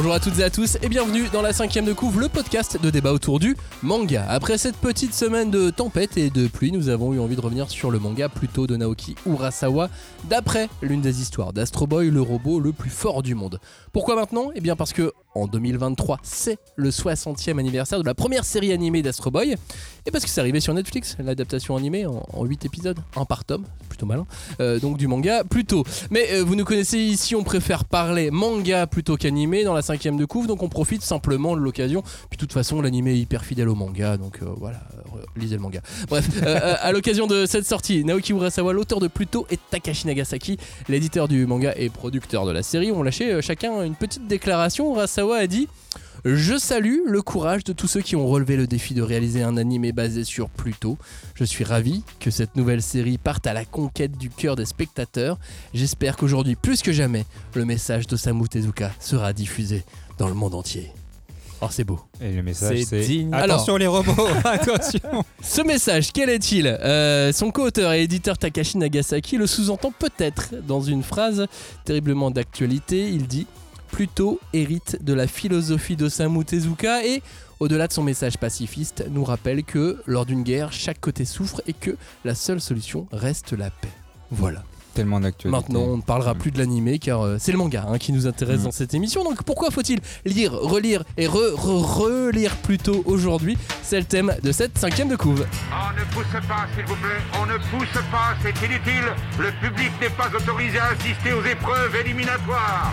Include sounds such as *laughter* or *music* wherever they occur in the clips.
Bonjour à toutes et à tous et bienvenue dans la cinquième de couvre, le podcast de débat autour du manga. Après cette petite semaine de tempête et de pluie, nous avons eu envie de revenir sur le manga plutôt de Naoki Urasawa, d'après l'une des histoires d'Astro Boy, le robot le plus fort du monde. Pourquoi maintenant? Eh bien parce que en 2023, c'est le 60e anniversaire de la première série animée d'Astro Boy, et parce que c'est arrivé sur Netflix, l'adaptation animée en, en 8 épisodes, un par tome, malin, euh, donc du manga plutôt. Mais euh, vous nous connaissez ici, on préfère parler manga plutôt qu'animé dans la cinquième de couvre, donc on profite simplement de l'occasion. Puis de toute façon, l'animé est hyper fidèle au manga, donc euh, voilà, lisez le manga. Bref, à l'occasion de cette sortie, Naoki Urasawa, l'auteur de Pluto, et Takashi Nagasaki, l'éditeur du manga et producteur de la série, ont lâché chacun une petite déclaration. Urasawa a dit je salue le courage de tous ceux qui ont relevé le défi de réaliser un animé basé sur Pluto. Je suis ravi que cette nouvelle série parte à la conquête du cœur des spectateurs. J'espère qu'aujourd'hui, plus que jamais, le message d'Osamu Tezuka sera diffusé dans le monde entier. Oh, c'est beau. Et le message, C'est c'est digne. Attention les robots, *laughs* attention. Ce message, quel est-il? Euh, Son co-auteur et éditeur Takashi Nagasaki le sous-entend peut-être dans une phrase terriblement d'actualité. Il dit Pluto hérite de la philosophie d'Osamu Tezuka et, au-delà de son message pacifiste, nous rappelle que lors d'une guerre, chaque côté souffre et que la seule solution reste la paix. Voilà. Tellement d'actualité. Maintenant, on ne parlera plus de l'animé car euh, c'est le manga hein, qui nous intéresse Mm. dans cette émission. Donc pourquoi faut-il lire, relire et re- re- relire Pluto aujourd'hui? C'est le thème de cette cinquième de couve. On ne pousse pas, s'il vous plaît. On ne pousse pas, c'est inutile. Le public n'est pas autorisé à assister aux épreuves éliminatoires.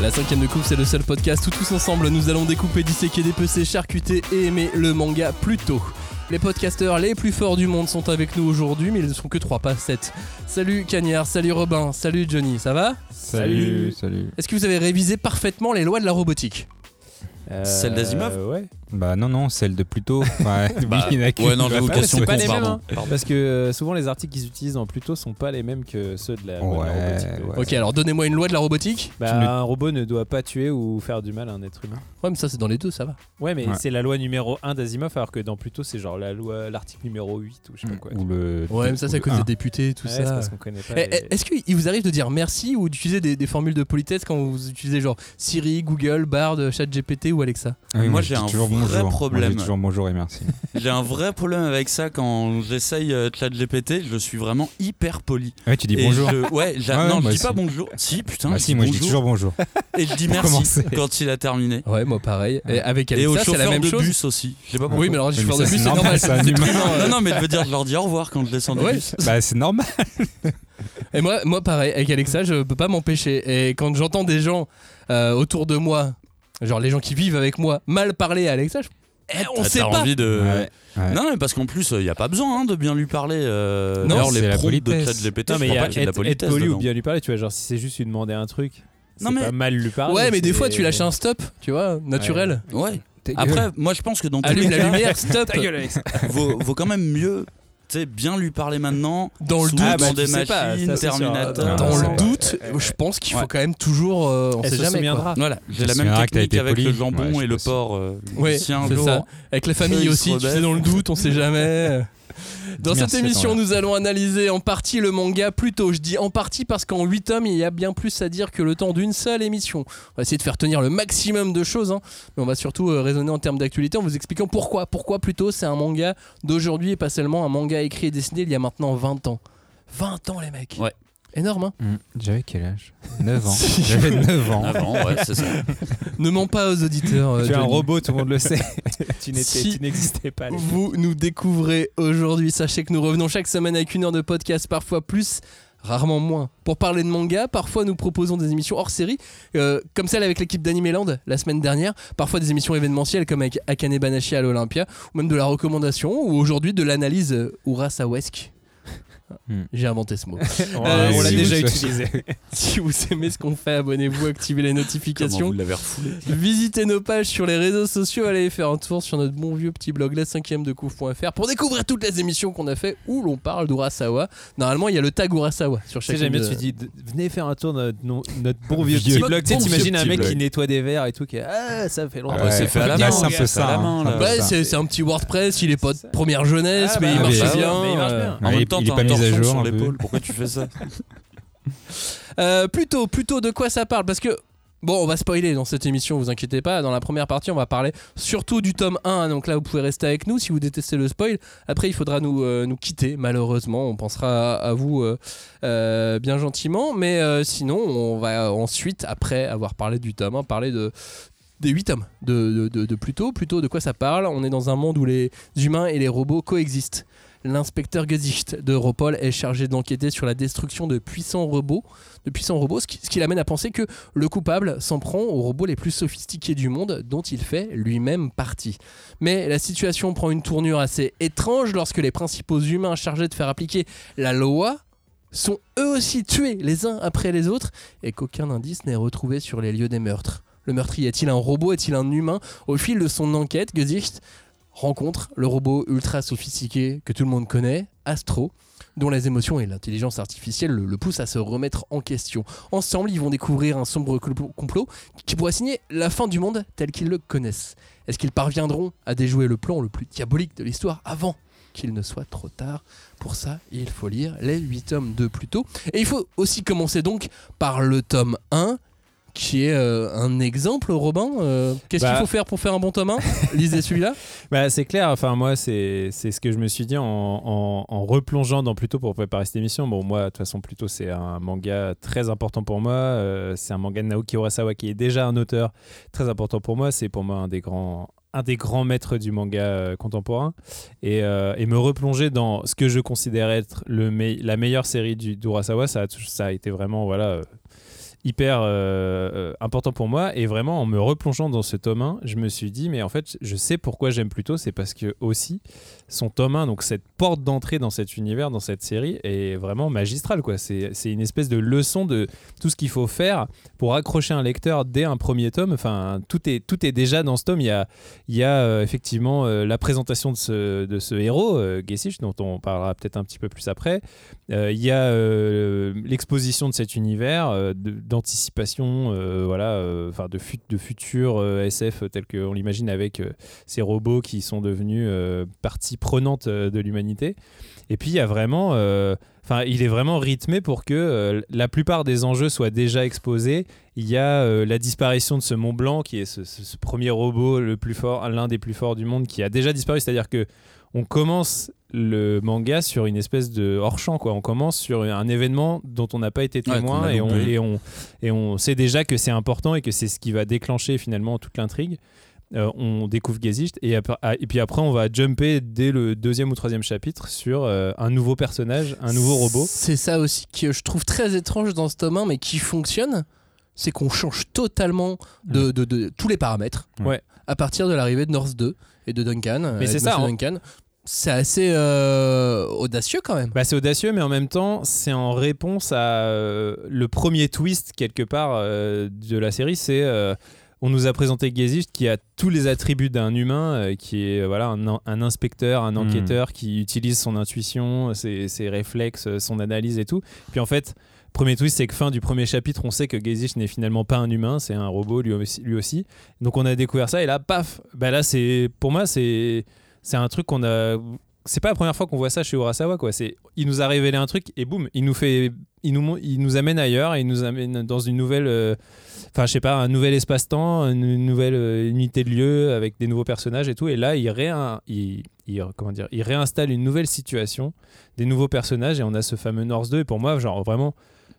La cinquième de coupe, c'est le seul podcast où tous ensemble nous allons découper, disséquer, dépecer, charcuter et aimer le manga plus tôt. Les podcasteurs les plus forts du monde sont avec nous aujourd'hui, mais ils ne sont que 3, pas 7. Salut Cagnard, salut Robin, salut Johnny, ça va? Salut, salut. Est-ce que vous avez révisé parfaitement les lois de la robotique? Celle d'Asimov Euh, Ouais. Bah non, non, celle de Pluto. *laughs* Ouais, Bah, ouais, non, bah, qu'elles c'est pas les mêmes, pardon. hein. Parce que euh, souvent les articles qu'ils utilisent en Pluto sont pas les mêmes que ceux de la, de la Ouais, robotique. ouais. Ok, alors donnez-moi une loi de la robotique. Bah, ne- Un robot ne doit pas tuer ou faire du mal à un être humain. Ouais, mais ça c'est dans les deux, ça va. Ouais, mais Ouais. c'est la loi numéro 1 d'Asimov, alors que dans Pluto, c'est genre la loi, l'article numéro 8 ou je sais pas quoi. Ou le. Ouais, mais ça c'est à cause des députés, tout Ouais, ça. parce qu'on connaît pas. Eh, les- eh, Est-ce qu'il vous arrive de dire merci ou d'utiliser des, des formules de politesse quand vous utilisez genre Siri, Google, Bard, ChatGPT ou Alexa Ah oui, Moi, je j'ai un toujours vrai bonjour. Moi, problème. j'ai toujours bonjour et merci. *laughs* J'ai un vrai problème avec ça quand j'essaye euh, ChatGPT, je suis vraiment hyper poli. Ouais, tu dis Et bonjour. je- ouais, j'a- Ouais, non, moi je dis pas bonjour. Si, putain, Ah je si, moi je dis toujours bonjour. Et je dis *laughs* merci commencer. quand il a terminé. Ouais, moi pareil. Et avec Et au Alexa, c'est la chauffeur même de chose. bus aussi. Je sais pas pourquoi. Oui, mais alors chauffeurs ça, de bus, c'est normal. *laughs* Non, non, mais je veux dire, je leur dis au revoir quand je descends du bus. Bah c'est normal. Et moi, moi, pareil, avec Alexa, je peux pas m'empêcher. Et quand j'entends des gens euh, autour de moi, genre les gens qui vivent avec moi, mal parler à Alexa, je... Eh, on Ah, sait T'as pas. envie de. Ouais, ouais. Non, mais parce qu'en plus, il n'y a pas besoin hein, de bien lui parler. euh, Non, D'ailleurs, les la prompts de. ChatGPT, je mais il y crois a pas qu'il y ait de la être, poli ou bien lui parler, tu vois. Genre, si c'est juste lui demander un truc, c'est Non, mais- pas mal lui parler. ouais, mais des fois, tu lâches un stop, tu vois, naturel. Ouais. Après, moi, je pense que dans tous Allume les la cas, lumière, stop. *laughs* Ta gueule, Alex. vaut, vaut quand même mieux sais, bien lui parler maintenant. *laughs* Dans le doute, dans Ah, bah, des sais pas, machines, ça. Terminator. Dans le doute, Ouais, ouais. je pense qu'il faut Ouais. quand même toujours. euh, on Elle sait se jamais. quoi. souviendra. Voilà, j'ai la même technique été avec poli. le jambon Ouais, et le porc. euh, Ouais, c'est ça. Avec la famille aussi, tu sais, dans le doute, on sait jamais. *laughs* Dans Merci cette émission, nous allons analyser en partie le manga plutôt. Je dis en partie parce qu'en 8 tomes, il y a bien plus à dire que le temps d'une seule émission. On va essayer de faire tenir le maximum de choses, hein, mais on va surtout euh, raisonner en termes d'actualité en vous expliquant pourquoi. Pourquoi plutôt c'est un manga d'aujourd'hui et pas seulement un manga écrit et dessiné il y a maintenant 20 ans. 20 ans, les mecs. Ouais. Énorme, hein Hum, J'avais quel âge? *laughs* 9 ans. J'avais 9 ans. Avant, ouais, c'est ça. Ne mens pas aux auditeurs. euh, Tu es un robot, tout le monde le sait. *laughs* tu Si. n'existais pas. Vous nous découvrez aujourd'hui. Sachez que nous revenons chaque semaine avec une heure de podcast, parfois plus, rarement moins. Pour parler de manga, parfois nous proposons des émissions hors série, euh, comme celle avec l'équipe d'Animeland la semaine dernière. Parfois des émissions événementielles comme avec Akane Banashi à l'Olympia, ou même de la recommandation, ou aujourd'hui de l'analyse euh, Urasawesque. Hmm. J'ai inventé ce mot. on *laughs* Euh, on l'a si déjà vous- utilisé. *laughs* si vous aimez ce qu'on fait, abonnez-vous, activez les Comment notifications. vous l'avez refoulé Visitez nos pages sur les réseaux sociaux, allez faire un tour sur notre bon vieux petit blog la 5ème de couvre.fr pour découvrir toutes les émissions qu'on a fait où l'on parle d'Urasawa. Normalement, il y a le tag Urasawa sur Tu sais, chaque j'aime bien, tu dis, venez faire un tour dans notre, no- notre bon *laughs* vieux petit blog. Tu t'imagines un mec blog. qui nettoie des verres et tout, qui est, ah, ça fait longtemps. Ah ouais, c'est fait à la bah, main, c'est ça. hein, c'est un petit WordPress, il est pas de première jeunesse, Ah, mais bah, il marche oui, bien. mais il marche bien. En même temps, il est t'as pas un mis à jour, sur l'épaule. Pourquoi tu fais ça *laughs* Euh, plutôt, plutôt de quoi ça parle Parce que Bon, on va spoiler dans cette émission, vous inquiétez pas. Dans la première partie, on va parler surtout du tome 1. Donc là, vous pouvez rester avec nous si vous détestez le spoil. Après, il faudra nous, euh, nous quitter, malheureusement. On pensera à, à vous euh, euh, bien gentiment. Mais sinon, on va ensuite, après avoir parlé du tome 1, parler de des 8 tomes de, de, de, de Pluto. Pluto, de quoi ça parle On est dans un monde où les humains et les robots coexistent. L'inspecteur Gesicht de Europol est chargé d'enquêter sur la destruction de puissants robots, ce qui l'amène à penser que le coupable s'en prend aux robots les plus sophistiqués du monde, dont il fait lui-même partie. Mais la situation prend une tournure assez étrange lorsque les principaux humains chargés de faire appliquer la loi sont eux aussi tués les uns après les autres et qu'aucun indice n'est retrouvé sur les lieux des meurtres. Le meurtrier est-il un robot, est-il un humain? Au fil de son enquête, Gesicht rencontre le robot ultra sophistiqué que tout le monde connaît, Astro, dont les émotions et l'intelligence artificielle le, poussent à se remettre en question. Ensemble, ils vont découvrir un sombre complot qui pourrait signer la fin du monde tel qu'ils le connaissent. Est-ce qu'ils parviendront à déjouer le plan le plus diabolique de l'histoire avant qu'il ne soit trop tard? Pour ça, il faut lire les 8 tomes de Pluto. Et il faut aussi commencer donc par le tome 1 qui est euh, un exemple, Robin. Euh, Qu'est-ce Bah. qu'il faut faire pour faire un bon tome 1 Lisez celui-là. *laughs* Bah, c'est clair, enfin moi c'est ce que je me suis dit en, en, en replongeant dans Pluto pour préparer cette émission. Bon moi de toute façon Pluto c'est un manga très important pour moi, Euh, c'est un manga de Naoki Urasawa qui est déjà un auteur très important pour moi, c'est pour moi un des grands un des grands maîtres du manga euh, contemporain et, euh, et me replonger dans ce que je considère être le me- la meilleure série du d'Urasawa ça a, ça a été vraiment voilà hyper euh, euh, important pour moi. Et vraiment en me replongeant dans ce tome 1 je me suis dit mais en fait je sais pourquoi j'aime plutôt c'est parce que aussi son tome 1 donc cette porte d'entrée dans cet univers dans cette série est vraiment magistrale quoi. C'est c'est une espèce de leçon de tout ce qu'il faut faire pour accrocher un lecteur dès un premier tome. Enfin tout est tout est déjà dans ce tome. Il y a il y a euh, effectivement euh, la présentation de ce, de ce héros euh, Gesicht dont on parlera peut-être un petit peu plus après. Euh, il y a l'exposition de cet univers, d'anticipation, voilà, enfin de, fut- de futur SF tel qu'on l'imagine avec ces robots qui sont devenus partie prenante euh, de l'humanité. Et puis il y a vraiment, euh, enfin, il est vraiment rythmé pour que euh, la plupart des enjeux soient déjà exposés. Il y a la disparition de ce Mont Blanc qui est ce, ce- ce premier robot le plus fort, l'un des plus forts du monde, qui a déjà disparu. C'est-à-dire que on commence le manga sur une espèce de hors-champ quoi. On commence sur un événement dont on n'a pas été témoin on, et, on, et on sait déjà que c'est important et que c'est ce qui va déclencher finalement toute l'intrigue. Euh, on découvre Gesicht et, ah, et puis après on va jumper dès le deuxième ou troisième chapitre sur euh, un nouveau personnage, un nouveau robot. C'est ça aussi que je trouve très étrange dans ce tome 1, mais qui fonctionne. C'est qu'on change totalement de, de- de tous les paramètres Ouais. à partir de l'arrivée de North 2 et de Duncan. avec c'est ça, hein. Duncan. C'est assez euh, audacieux quand même. Bah, c'est audacieux, mais en même temps, c'est en réponse à euh, le premier twist, quelque part, euh, de la série. C'est. On nous a présenté Gesicht qui a tous les attributs d'un humain, euh, qui est euh, voilà, un, inspecteur, un enquêteur qui utilise son intuition, ses, ses réflexes, euh, son analyse et tout. Puis en fait, premier twist, c'est que fin du premier chapitre, on sait que Gesicht n'est finalement pas un humain, c'est un robot lui aussi, lui aussi. Donc on a découvert ça et là, paf bah Là, c'est pour moi, c'est c'est un truc qu'on a c'est pas la première fois qu'on voit ça chez Urasawa quoi c'est il nous a révélé un truc et boum il nous fait il nous il nous amène ailleurs et il nous amène dans une nouvelle euh, enfin je sais pas un nouvel espace-temps une nouvelle euh, unité de lieu avec des nouveaux personnages et tout et là il réin, il, il- comment dire il réinstalle une nouvelle situation des nouveaux personnages et on a ce fameux North 2 et pour moi genre vraiment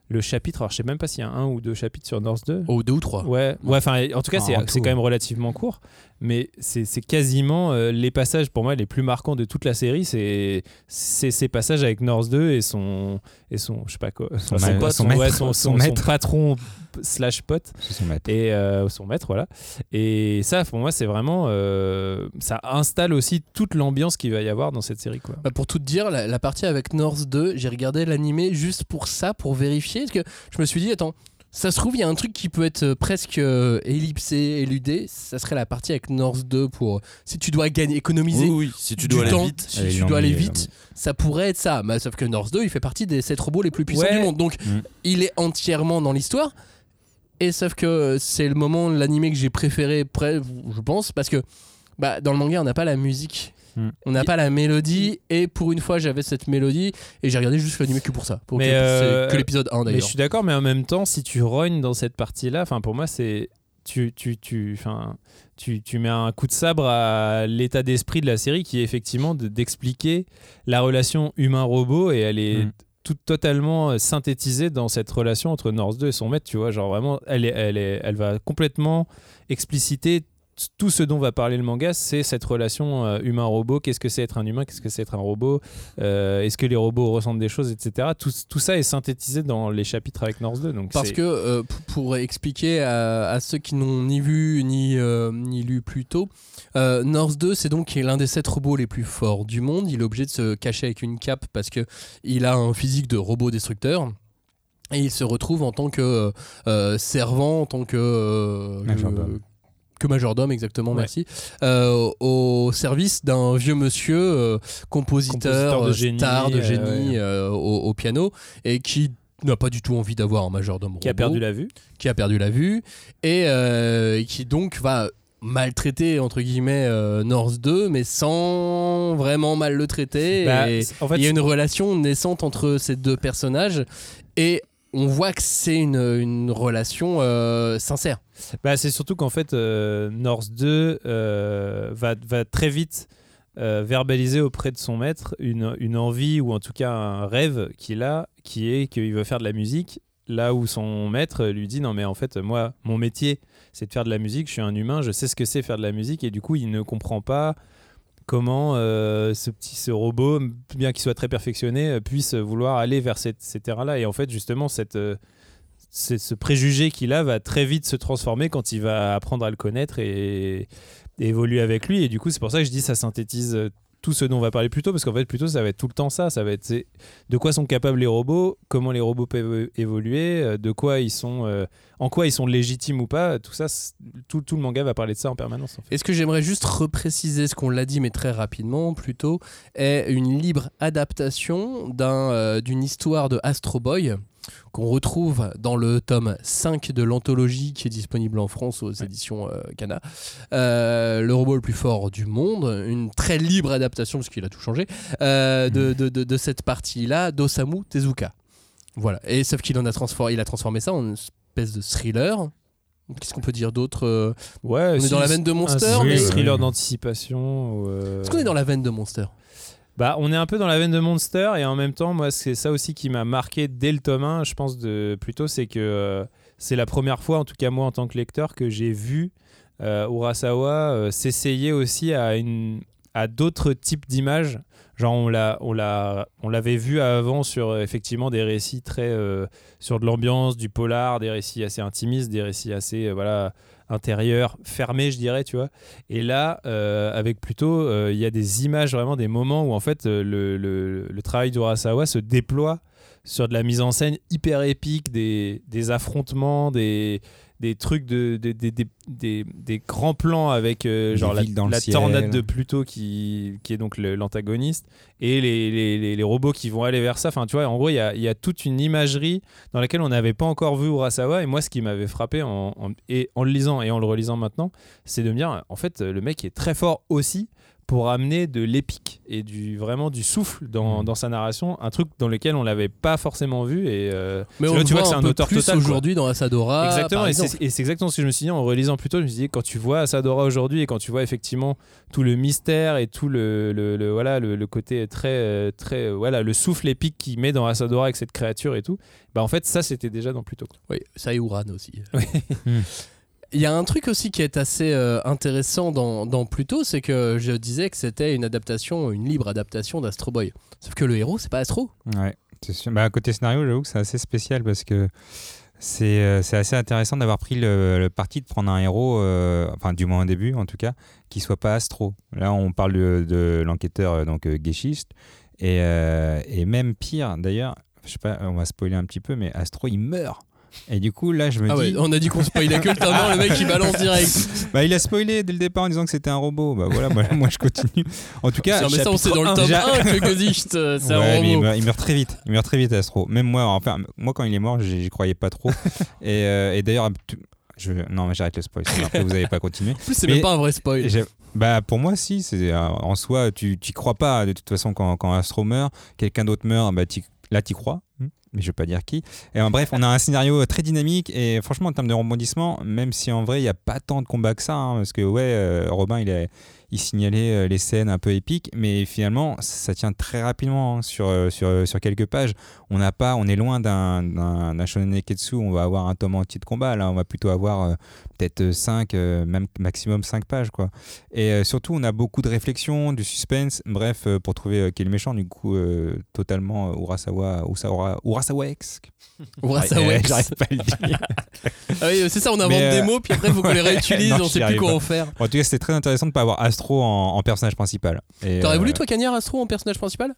le chapitre. Alors, je sais même pas s'il y a un ou deux chapitres sur North 2. Oh, deux ou trois. Ouais, ouais, enfin, en tout cas, c'est quand même relativement court, mais c'est c'est quasiment euh, les passages pour moi les plus marquants de toute la série. C'est c'est ces passages avec North 2 et son et son je sais pas quoi, Son pote, son maître, son, son son- son maître. patron slash pote C'est son maître. et euh, son maître voilà. Et ça, pour moi, c'est vraiment euh, ça installe aussi toute l'ambiance qu'il va y avoir dans cette série quoi. Bah, pour tout te dire, la, la partie avec North 2, j'ai regardé l'animé juste pour ça, pour vérifier. Parce que je me suis dit, attends, ça se trouve, il y a un truc qui peut être euh, presque euh, ellipsé, éludé. Ça serait la partie avec North 2 pour. Si tu dois gagner, économiser Oui, oui, si tu du dois aller temps, vite. si Allez, tu dois aller vite, ça pourrait être ça. Mais sauf que North 2, il fait partie des 7 robots les plus puissants Ouais. du monde. Donc, Mm. il est entièrement dans l'histoire. Et sauf que euh, c'est le moment de l'animé que j'ai préféré, près, je pense, parce que bah, dans le manga, on n'a pas la musique. Mm. On n'a pas la mélodie, et pour une fois, j'avais cette mélodie, et j'ai regardé juste l'animé que pour ça. Pour Mais, que, euh, que l'épisode 1 Mais je d'ailleurs. suis d'accord, mais en même temps, si tu rognes dans cette partie-là, enfin pour moi, c'est tu tu tu enfin tu, tu mets un coup de sabre à l'état d'esprit de la série qui est effectivement de- d'expliquer la relation humain-robot et elle est Mm. toute totalement euh, synthétisée dans cette relation entre North 2 et son maître, tu vois, genre vraiment elle est, elle est elle va complètement expliciter tout ce dont va parler le manga, c'est cette relation euh, humain-robot. Qu'est-ce que c'est être un humain? Qu'est-ce que c'est être un robot? Euh, Est-ce que les robots ressentent des choses, etc. Tout, tout ça est synthétisé dans les chapitres avec North 2. Donc Parce que euh, pour expliquer à, à ceux qui n'ont ni vu ni, euh, ni lu plus tôt, euh, North 2 c'est donc l'un des sept robots les plus forts du monde. Il est obligé de se cacher avec une cape parce que il a un physique de robot destructeur. Et il se retrouve en tant que euh, servant, en tant que euh. Que majordome exactement, Ouais. merci, euh, au service d'un vieux monsieur euh, compositeur, Compositeur de euh, génie, star de génie ouais. au, au piano et qui n'a pas du tout envie d'avoir un majordome qui a perdu la vue. qui a perdu la vue et euh, qui donc va maltraiter entre guillemets euh, North 2 mais sans vraiment mal le traiter Bah, et en fait, il y a une relation naissante entre ces deux personnages et on voit que c'est une, relation euh, sincère Bah, c'est surtout qu'en fait, euh, North 2 euh, va, va très vite euh, verbaliser auprès de son maître une, une envie ou en tout cas un rêve qu'il a, qui est qu'il veut faire de la musique. Là où son maître lui dit non mais en fait moi mon métier c'est de faire de la musique, je suis un humain, je sais ce que c'est faire de la musique et du coup il ne comprend pas comment euh, ce petit ce robot bien qu'il soit très perfectionné euh, puisse vouloir aller vers cette, ces terrains-là et en fait justement cette euh, ce préjugé qu'il a va très vite se transformer quand il va apprendre à le connaître et, évoluer avec lui. Et du coup, c'est pour ça que je dis ça synthétise tout ce dont on va parler plus tôt, parce qu'en fait, plutôt, ça va être tout le temps ça. Ça va être de quoi sont capables les robots, comment les robots peuvent évoluer, euh, de quoi ils sont, euh, en quoi ils sont légitimes ou pas. Tout ça, tout, le manga va parler de ça en permanence. En fait. Et ce que j'aimerais juste repréciser, ce qu'on l'a dit mais très rapidement plutôt, est une libre adaptation euh, d'une histoire de Astro Boy qu'on retrouve dans le tome 5 de l'anthologie qui est disponible en France aux éditions euh, Kana. Euh, le robot le plus fort du monde, une très libre adaptation, parce qu'il a tout changé, euh, de, de- de- de cette partie-là d'Osamu Tezuka. Voilà. Et sauf qu'il en a transformé, il a transformé ça en une espèce de thriller. Qu'est-ce qu'on peut dire d'autre Ouais, On est dans la veine de un Monster, thriller- mais- thriller d'anticipation. Est-ce qu'on est dans la veine de Monster? Bah, on est un peu dans la veine de Monster et en même temps, moi, c'est ça aussi qui m'a marqué dès le tome 1, je pense, de, plutôt, c'est que euh, c'est la première fois, en tout cas moi en tant que lecteur, que j'ai vu euh, Urasawa euh, s'essayer aussi à, à d'autres types d'images. Genre, on, on, l'a, on l'avait vu avant sur euh, effectivement des récits très. sur de l'ambiance, du polar, des récits assez intimistes, des récits assez. voilà intérieurs, fermés, je dirais, tu vois. Et là, euh, avec plutôt, euh, il y a des images, vraiment des moments où en fait euh, le, travail d'Urasawa se déploie sur de la mise en scène hyper épique, des affrontements, des, des trucs, de, des- des- des- des- grands plans avec euh, genre la, tornade de Pluto qui, qui est donc l'antagoniste et les, les, les- les robots qui vont aller vers ça. Enfin, tu vois, en gros, il y a, y a toute une imagerie dans laquelle on n'avait pas encore vu Urasawa. Et moi, ce qui m'avait frappé en, en- et en le lisant et en le relisant maintenant, c'est de me dire, en fait, le mec est très fort aussi pour amener de l'épique et du vraiment du souffle dans, Mm. dans sa narration, un truc dans lequel on l'avait pas forcément vu et euh, Mais on là tu vois que c'est un un peu auteur plus total aujourd'hui dans Asadora. Exactement, par et c'est exemple. et c'est exactement ce que je me suis dit en relisant plus tôt. Je me suis dit, quand tu vois Asadora aujourd'hui et quand tu vois effectivement tout le mystère et tout le, le- le- voilà, le, le côté très, très voilà, le souffle épique qu'il met dans Asadora avec cette créature et tout, bah en fait, ça c'était déjà dans Pluto. quoi. Oui, ça et Uran aussi. *laughs* Oui. Il y a un truc aussi qui est assez euh, intéressant dans, dans Pluto, c'est que je disais que c'était une adaptation, une libre adaptation d'Astro Boy. Sauf que le héros, c'est pas Astro. Ouais, c'est sûr. Bah, côté scénario, j'avoue que c'est assez spécial parce que c'est euh, assez intéressant d'avoir pris le, parti de prendre un héros, euh, enfin du moins au début en tout cas, qui soit pas Astro. Là, on parle de, l'enquêteur donc Geishist et, et même pire d'ailleurs, je sais pas, on va spoiler un petit peu, mais Astro il meurt. Et du coup, là, je me Ah dis. ouais, on a dit qu'on spoilait que le *laughs* temps, le mec il balance direct. Bah, il a spoilé dès le départ en disant que c'était un robot. Bah voilà, moi, *laughs* moi, je continue. En tout cas, Non, mais ça, on sait dans le tome un, 1 que Godicht, euh, c'est Ouais, un mais il robot. meurt, il meurt très vite. Il meurt très vite, Astro. Même moi, enfin, moi quand il est mort, j'y croyais pas trop. *laughs* et, euh, et d'ailleurs, je, non, mais j'arrête le spoil. Après, vous n'avez pas continué. En plus, c'est même pas un vrai spoil. Bah pour moi si, c'est euh, en soi tu t'y crois pas de toute façon quand, quand Astro meurt, quelqu'un d'autre meurt, bah là t'y crois, mais je vais pas dire qui. Et euh, bref, on a un scénario très dynamique et franchement en termes de rebondissement, même si en vrai il y a pas tant de combats que ça, hein, parce que ouais euh, Robin il a il signalait euh, les scènes un peu épiques, mais finalement ça tient très rapidement hein, sur, euh, sur, sur quelques pages. On n'a pas, on est loin d'un shonen neketsu, où on va avoir un tome entier de combat. Là, on va plutôt avoir peut-être 5, même maximum 5 pages quoi. Et surtout, on a beaucoup de réflexion, du suspense, bref, pour trouver qui est le méchant, du coup, totalement Urasawa, Urasawa. Urasawa Ouais, *laughs* X. J'arrive pas à le dire. Ah oui, c'est ça, on invente euh, des mots, puis après, il faut qu'on les *laughs* réutilise, Non, on sait plus quoi en faire. En tout cas, c'était très intéressant de ne pas avoir Astro en, en personnage principal. T'aurais euh, voulu, toi, Cagnard Astro en personnage principal?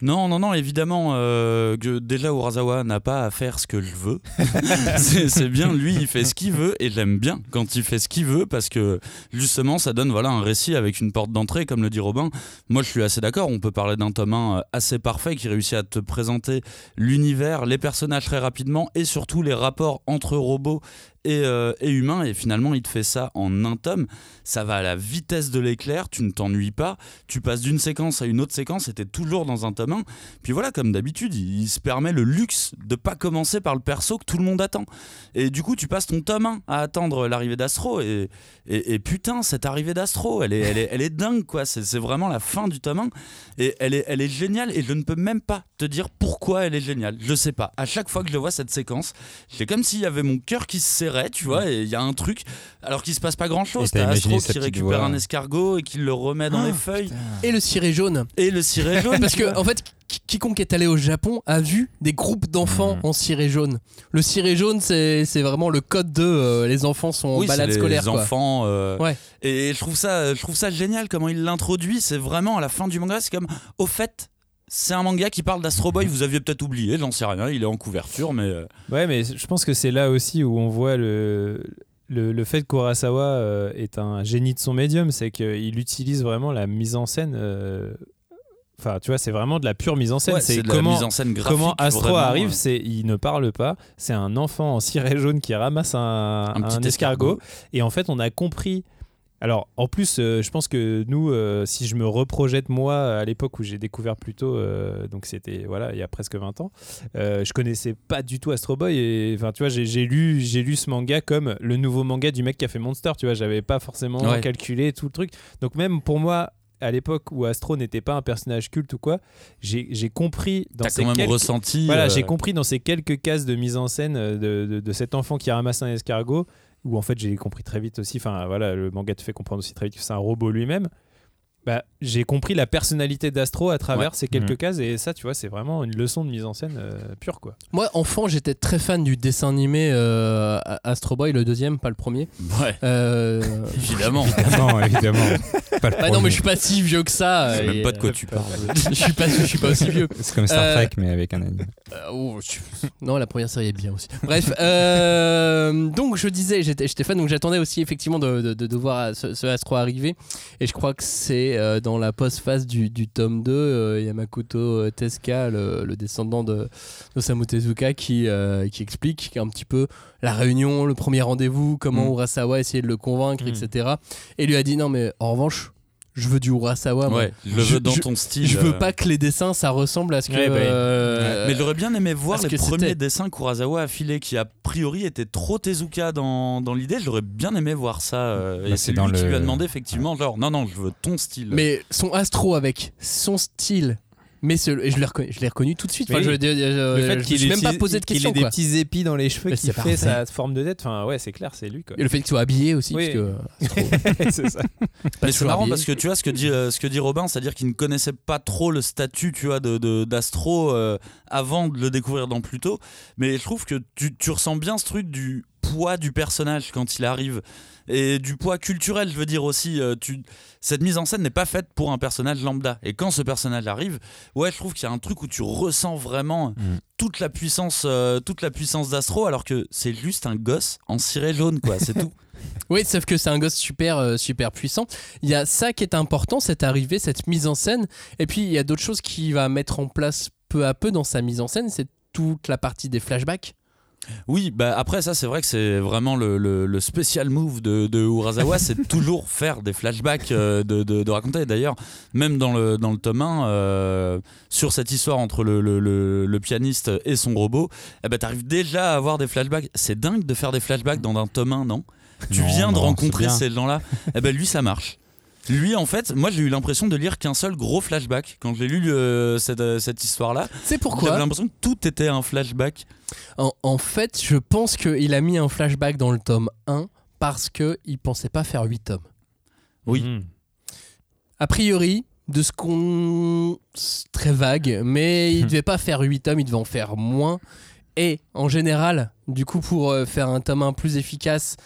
Non, non, non, évidemment, euh, que déjà Urasawa n'a pas à faire ce que je veux. *laughs* c'est c'est bien, lui, il fait ce qu'il veut et j'aime bien quand il fait ce qu'il veut parce que justement, ça donne voilà, un récit avec une porte d'entrée, comme le dit Robin. Moi, je suis assez d'accord, on peut parler d'un tome 1 assez parfait qui réussit à te présenter l'univers, les personnages très rapidement et surtout les rapports entre robots et, euh, et humains. Et finalement, il te fait ça en un tome. Ça va à la vitesse de l'éclair, tu ne t'ennuies pas. Tu passes d'une séquence à une autre séquence et t'es toujours dans un tome 1. Puis voilà, comme d'habitude, il, se permet le luxe de pas commencer par le perso que tout le monde attend. Et du coup, tu passes ton tome 1 à attendre l'arrivée d'Astro. Et, putain, cette arrivée d'Astro, elle est, dingue, quoi. C'est vraiment la fin du tome 1. Et elle est, elle est géniale. Et je ne peux même pas te dire pourquoi elle est géniale. Je sais pas. À chaque fois que je vois cette séquence, c'est comme s'il y avait mon cœur qui se serrait, tu vois. Et il y a un truc, alors qu'il se passe pas grand chose. T'as Astro qui récupère voix. un escargot et qui le remet dans les feuilles. Et le ciré jaune. Et le ciré *laughs* jaune. Parce que, en fait, qui- quiconque est allé au Japon a vu des groupes d'enfants Mhm. en ciré jaune. Le ciré jaune, c'est c'est vraiment le code de euh, les enfants sont en oui, balade les scolaire. quoi. enfants. euh, Ouais. Et je trouve ça, je trouve ça génial comment il l'introduit. C'est vraiment à la fin du manga, c'est comme au fait. C'est un manga qui parle d'Astro Boy, vous aviez peut-être oublié, j'en sais rien, il est en couverture, mais euh, Ouais, mais je pense que c'est là aussi où on voit le, le, le fait que Kurosawa euh, est un génie de son médium, c'est qu'il utilise vraiment la mise en scène. euh, Enfin, tu vois, c'est vraiment de la pure mise en scène. ouais, c'est comment, mise en scène graphique. comment Astro vraiment, arrive, c'est il ne parle pas. C'est un enfant en ciré jaune qui ramasse un, un escargot. Et en fait, on a compris. Alors, en plus, euh, je pense que nous, euh, si je me reprojette moi à l'époque où j'ai découvert plutôt, euh, donc c'était voilà, il y a presque 20 ans, euh, je connaissais pas du tout Astro Boy et enfin, tu vois, j'ai lu, j'ai lu ce manga comme le nouveau manga du mec qui a fait Monster. Tu vois, j'avais pas forcément Ouais. calculé tout le truc. Donc même pour moi. À l'époque où Astro n'était pas un personnage culte ou quoi, j'ai compris dans ces quand même quelques- ressenti. voilà, j'ai compris dans ces quelques cases de mise en scène de, de- de cet enfant qui ramasse un escargot, où en fait j'ai compris très vite aussi, enfin voilà, le manga te fait comprendre aussi très vite que c'est un robot lui-même. Bah, j'ai compris la personnalité d'Astro à travers Ouais. ces quelques Mhm. cases et ça, tu vois, c'est vraiment une leçon de mise en scène euh, pure quoi. Moi, enfant, j'étais très fan du dessin animé euh, Astro Boy, le deuxième, pas le premier. Ouais, Euh, *laughs* évidemment. Non, évidemment. *laughs* Pas le Bah non, mais je suis pas si vieux que ça. Je sais même pas de quoi euh, tu parles. *laughs* je suis pas, je suis pas aussi vieux. C'est comme Star Euh, Trek, mais avec un anime. Euh, oh, je- non, la première série est bien aussi. Bref, euh, donc je disais, j'étais j'étais fan, donc j'attendais aussi effectivement de, de, de- de voir ce, ce Astro arriver. Et je crois que c'est euh, dans la post-phase du, du tome 2, euh, Yamakuto Tezuka, le, le descendant de Osamu Tezuka, qui, euh, qui explique un petit peu la réunion, le premier rendez-vous, comment Mm. Urasawa a essayé de le convaincre, Mm. etc. Et lui a dit non, mais en revanche, je veux du Urasawa. Ouais, je le veux dans ton style. Je veux euh. pas que les dessins ça ressemble à ce que. Ouais, bah, euh, Mais j'aurais bien aimé voir les que premiers dessins Kurosawa affilés qui a priori étaient trop Tezuka dans, dans l'idée. J'aurais bien aimé voir ça. euh, Bah, et c'est lui dans qui le- lui a demandé effectivement genre non non je veux ton style. Mais son astro avec son style. Mais ce- je l'ai reconnu, tout de suite. Enfin, Oui. je, je, je- le fait je me qu'il suis même pas posé de qu'il questions. ait des quoi. petits épis dans les cheveux Mais qui fait parfait. sa forme de tête. Enfin, ouais, c'est clair, c'est lui. Quoi. Et le fait qu'il soit habillé aussi. Oui. Parce que, *laughs* c'est ça. Mais c'est marrant habillé. parce que tu vois ce que dit, euh, ce que dit Robin, c'est-à-dire qu'il ne connaissait pas trop le statut tu vois, de, de- d'Astro euh, avant de le découvrir dans Pluto. Mais je trouve que tu, tu ressens bien ce truc du poids du personnage quand il arrive. Et du poids culturel, je veux dire aussi. euh, tu, cette mise en scène n'est pas faite pour un personnage lambda. Et quand ce personnage arrive, ouais, je trouve qu'il y a un truc où tu ressens vraiment Mm. toute la puissance, euh, toute la puissance d'Astro, alors que c'est juste un gosse en ciré jaune, quoi. C'est tout. *laughs* Oui, sauf que c'est un gosse super, euh, super puissant. Il y a ça qui est important, cette arrivée, cette mise en scène. Et puis, il y a d'autres choses qu'il va mettre en place peu à peu dans sa mise en scène. C'est toute la partie des flashbacks. Oui, bah après ça c'est vrai que c'est vraiment le, le, le spécial move de, de Urasawa, c'est *laughs* toujours faire des flashbacks, euh, de, de, de raconter. D'ailleurs, même dans le, dans le tome 1, euh, sur cette histoire entre le, le, pianiste et son robot, eh ben, t'arrives déjà à avoir des flashbacks. C'est dingue de faire des flashbacks dans un tome 1, non? Tu Non, viens de rencontrer ces gens-là. Eh ben lui ça marche. Lui, en fait, moi j'ai eu l'impression de lire qu'un seul gros flashback quand j'ai lu euh, cette, euh, cette histoire-là. C'est J'avais pourquoi l'impression que tout était un flashback. en, en fait, je pense qu'il a mis un flashback dans le tome 1 parce qu'il pensait pas faire 8 tomes. Oui. Mhm. A priori, de ce qu'on. c'est très vague, mais il *laughs* devait pas faire 8 tomes, il devait en faire moins. Et en général, du coup, pour euh, faire un tome 1 plus efficace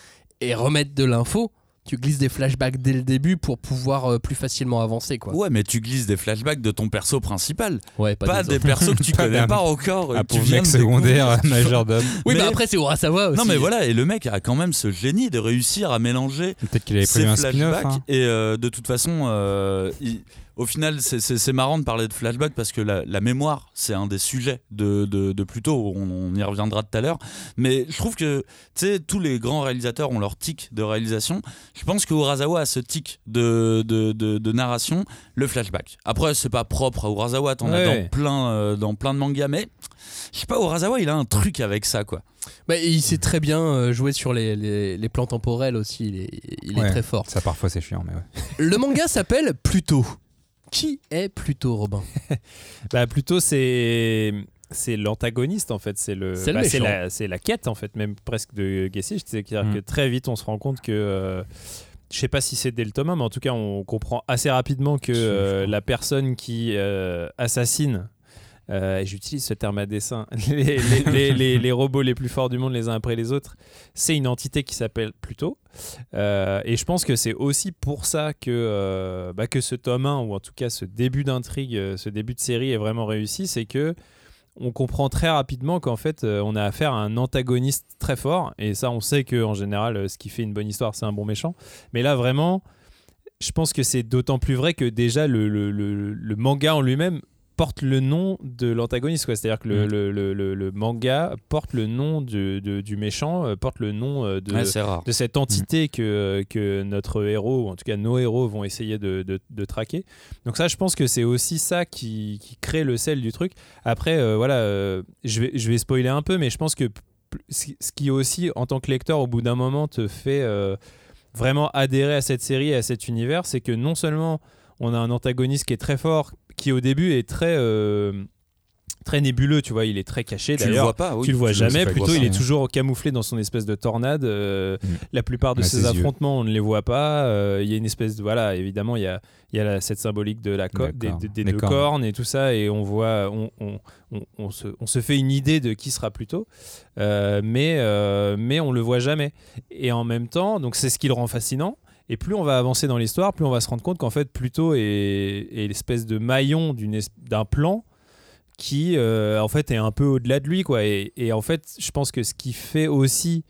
et remettre de l'info, tu glisses des flashbacks dès le début pour pouvoir euh, plus facilement avancer. Quoi. Ouais, mais tu glisses des flashbacks de ton perso principal. Ouais, pas, des des persos que tu *laughs* Pas connais pas encore. Un que tu pauvre viens mec de secondaire, *laughs* majordome. Oui, mais, Mais- après, c'est Urasawa aussi. Non, mais voilà, et le mec a quand même ce génie de réussir à mélanger Peut-être qu'il avait ses prévu un spin-off. flashbacks. hein. Et euh, de toute façon, euh, il- au final, c'est- marrant de parler de flashback parce que la, la mémoire, c'est un des sujets de, de, de Pluto. On, on y reviendra tout à l'heure. Mais je trouve que, tu sais, tous les grands réalisateurs ont leur tic de réalisation. Je pense que Urasawa a ce tic de, de, de, de narration, le flashback. Après, c'est pas propre à Urasawa, t'en as Ouais. dans plein, euh, dans plein de mangas, mais je sais pas, Urasawa, il a un truc avec ça, quoi. Bah, il sait très bien euh, jouer sur les, les- les plans temporels aussi. Il est, il est Ouais. très fort. Ça, parfois, c'est chiant, mais ouais. Le manga s'appelle Pluto. Qui est Pluto, Robin *laughs* Bah, plutôt, c'est. C'est l'antagoniste en fait, c'est le, C'est bah, c'est la, quête en fait, même presque de Gessicht. C'est-à-dire Mm. que très vite on se rend compte que, euh, je sais pas si c'est dès le tome 1, mais en tout cas on comprend assez rapidement que euh, la personne qui euh, assassine, euh, j'utilise ce terme à dessin, *laughs* les, robots les plus forts du monde les uns après les autres, c'est une entité qui s'appelle Pluto. Euh, et je pense que c'est aussi pour ça que, euh, bah, que ce tome 1, ou en tout cas ce début d'intrigue, euh, ce début de série est vraiment réussi, c'est que on comprend très rapidement qu'en fait on a affaire à un antagoniste très fort. Et ça on sait que en général ce qui fait une bonne histoire c'est un bon méchant. Mais là vraiment je pense que c'est d'autant plus vrai que déjà le manga en lui-même porte le nom de l'antagoniste quoi. c'est-à-dire que le, Mm. le- le- le- le manga porte le nom de- de- du méchant euh, porte le nom euh, de, Ouais, cette entité que, que notre héros, ou en tout cas nos héros, vont essayer de, de- de traquer. Donc ça, je pense que c'est aussi ça qui, qui crée le sel du truc. Après, euh, voilà, euh, je, vais, je vais spoiler un peu, mais je pense que ce qui aussi, en tant que lecteur, au bout d'un moment, te fait euh, vraiment adhérer à cette série et à cet univers, c'est que non seulement on a un antagoniste qui est très fort, qui au début est très... euh, très nébuleux, tu vois, il est très caché Tu le d'ailleurs vois pas, oui. tu le vois tu jamais. Plutôt, il est toujours camouflé dans son espèce de tornade. euh, Mm. La plupart de À ses yeux. affrontements, on ne les voit pas. Euh, Il y a une espèce de voilà, évidemment, il y a, il y a la- cette symbolique de la co- des, deux cornes. cornes et tout ça, et on voit, on, on- se, on se fait une idée de qui sera Pluto, Euh, mais euh, mais on le voit jamais. Et en même temps, donc c'est ce qui le rend fascinant. Et plus on va avancer dans l'histoire, plus on va se rendre compte qu'en fait Pluto est, l'espèce de maillon d'un plan qui euh, en fait est un peu au-delà de lui quoi. Et, en fait je pense que ce qui fait aussi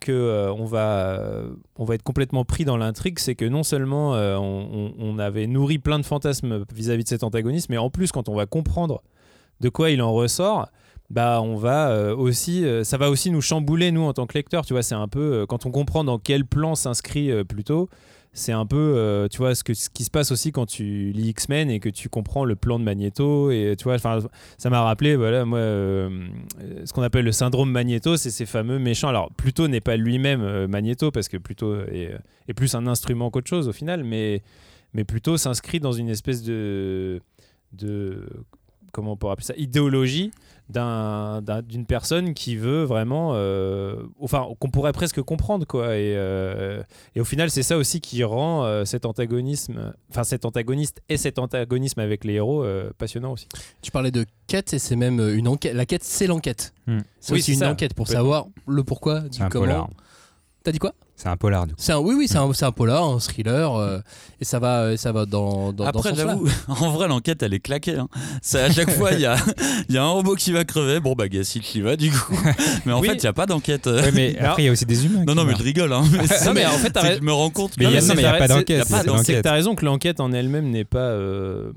que euh, euh, on va être complètement pris dans l'intrigue c'est que non seulement on avait nourri plein de fantasmes vis-à-vis de cet antagoniste mais en plus quand on va comprendre de quoi il en ressort bah on va euh, aussi euh, ça va aussi nous chambouler nous en tant que lecteurs tu vois c'est un peu euh, quand on comprend dans quel plan s'inscrit plutôt c'est un peu tu vois ce que ce qui se passe aussi quand tu lis X-Men et que tu comprends le plan de Magneto et tu vois enfin ça m'a rappelé voilà moi ce qu'on appelle le syndrome Magneto c'est ces fameux méchants. Alors Pluto n'est pas lui-même Magneto parce que Pluto est, est plus un instrument qu'autre chose au final mais mais plutôt s'inscrit dans une espèce de comment on pourrait appeler ça idéologie d'un- d'un- d'une personne qui veut vraiment euh, enfin qu'on pourrait presque comprendre quoi et, euh, et au final c'est ça aussi qui rend euh, cet antagonisme enfin cet antagoniste et cet antagonisme avec les héros euh, passionnant aussi Tu parlais de quête et c'est même une enquête. La quête, c'est l'enquête. Hmm. C'est Oui, aussi une ça. enquête pour savoir le pourquoi du comment. T'as dit quoi? C'est un polar, du coup. C'est un, oui, oui, c'est un, c'est un polar, un thriller, euh, et ça va, ça va dans, dans, Après, j'avoue, *laughs* en vrai, l'enquête, elle est claquée. hein. C'est à chaque fois, il y a, il y a un robot qui va crever. Bon, bah, Gassit y va, du coup. Mais en Oui. fait, il n'y a pas d'enquête. Ouais, mais Alors- après, il y a aussi des humains. Non, qui non, mais je rigole. Hein. Mais Non, mais *laughs* en fait, je me rends compte. Mais il y a- pas d'enquête, c'est que l'enquête. t'as raison que l'enquête en elle-même n'est pas euh,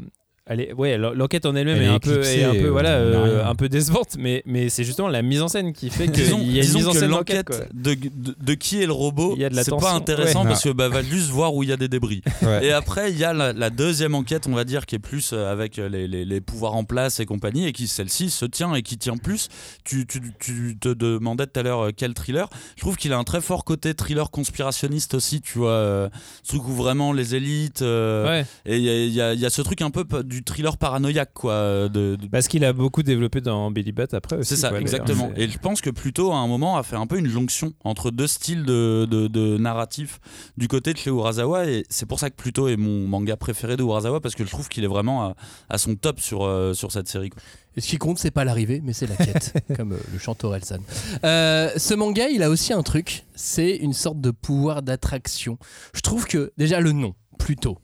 elle est- ouais, l'en- l'enquête en elle-même Elle est, est un peu, est un peu, éclipsée, voilà, euh, euh, un peu décevante, mais, mais c'est justement la mise en scène qui fait qu'il Disons, y a une mise en que scène l'enquête de, de, de qui est le robot, Il c'est pas intéressant Ouais. parce que bah, va juste voir où il y a des débris. *laughs* Ouais. Et après, il y a la, la deuxième enquête, on va dire, qui est plus euh, avec les, les- les pouvoirs en place et compagnie, et qui celle-ci se tient et qui tient plus. Tu, tu, tu te demandais tout à l'heure quel thriller. Je trouve qu'il a un très fort côté thriller conspirationniste aussi, tu vois. euh, ce truc où vraiment les élites. euh, Ouais. Et il y a, il y a- il y a ce truc un peu p- du thriller paranoïaque, quoi. euh, De, de- Parce qu'il a beaucoup développé dans Billy Bat après aussi. c'est ça, quoi, exactement. Et je pense que plutôt à un moment a fait un peu une jonction entre deux styles de, de, de narratif du côté de chez Urasawa. Et c'est pour ça que Pluto est mon manga préféré de Urasawa parce que je trouve qu'il est vraiment à, à son top sur, euh, sur cette série. quoi. Et ce qui compte, c'est pas l'arrivée, mais c'est la quête, *laughs* comme euh, le chanteur Elsan. Euh, ce manga, il a aussi un truc, c'est une sorte de pouvoir d'attraction. Je trouve que déjà le nom, plutôt.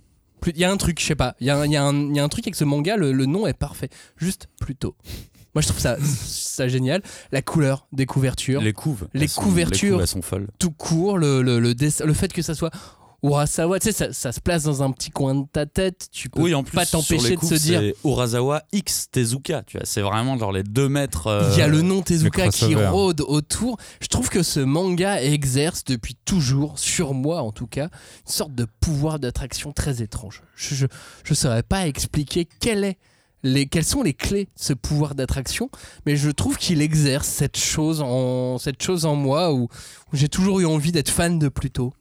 Plus- Il y a un truc, je sais pas, il y, a un- il y a un il y a un truc avec ce manga, le, le nom est parfait. Juste plutôt. Moi, je trouve ça, ça génial. La couleur des couvertures, Les couves. Les sont- couvertures. les couves, elles sont folles. tout court, le, le, le, dessin- le fait que ça soit Urasawa, tu sais, ça, ça se place dans un petit coin de ta tête, tu peux Oui, en plus, pas t'empêcher les de se dire. c'est Urasawa X Tezuka. Tu vois, c'est vraiment genre les deux mètres. euh, Il y a le nom Tezuka qui rôde autour. Je trouve que ce manga exerce depuis toujours, sur moi en tout cas, une sorte de pouvoir d'attraction très étrange. Je ne saurais pas expliquer quel est les, quelles sont les clés de ce pouvoir d'attraction, mais je trouve qu'il exerce cette chose en, cette chose en moi où, où j'ai toujours eu envie d'être fan de Pluto.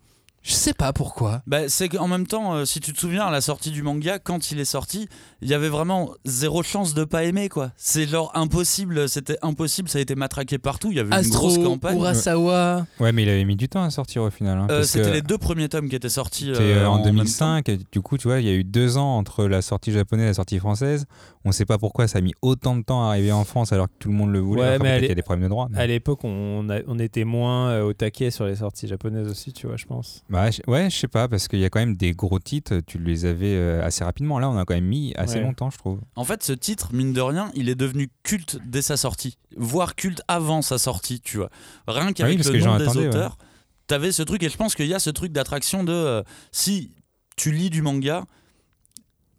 Je sais pas pourquoi. Bah, c'est qu'en même temps, euh, si tu te souviens, à la sortie du manga, quand il est sorti, il y avait vraiment zéro chance de pas aimer, quoi. C'est genre impossible, c'était impossible, ça a été matraqué partout, il y avait une Astro, grosse campagne. Urasawa. Ouais, mais il avait mis du temps à sortir au final. hein, Euh, c'était les deux premiers tomes qui étaient sortis c'était, euh, en même temps. 2005. et du coup, tu vois, il y a eu deux ans entre la sortie japonaise et la sortie française. On sait pas pourquoi ça a mis autant de temps à arriver en France alors que tout le monde le voulait. Ouais, mais qu'il y a des problèmes de droit. mais- À l'époque, on, était moins euh, au taquet sur les sorties japonaises aussi, tu vois, je pense. Bah, je- ouais, je sais pas, parce qu'il y a quand même des gros titres, tu les avais euh, assez rapidement. Là, on a quand même mis assez Ouais. longtemps, je trouve. En fait, ce titre, mine de rien, il est devenu culte dès sa sortie, voire culte avant sa sortie, tu vois. Rien qu'avec parce le nom des ouais. auteurs, t'avais ce truc, et je pense qu'il y a ce truc d'attraction de euh, si tu lis du manga,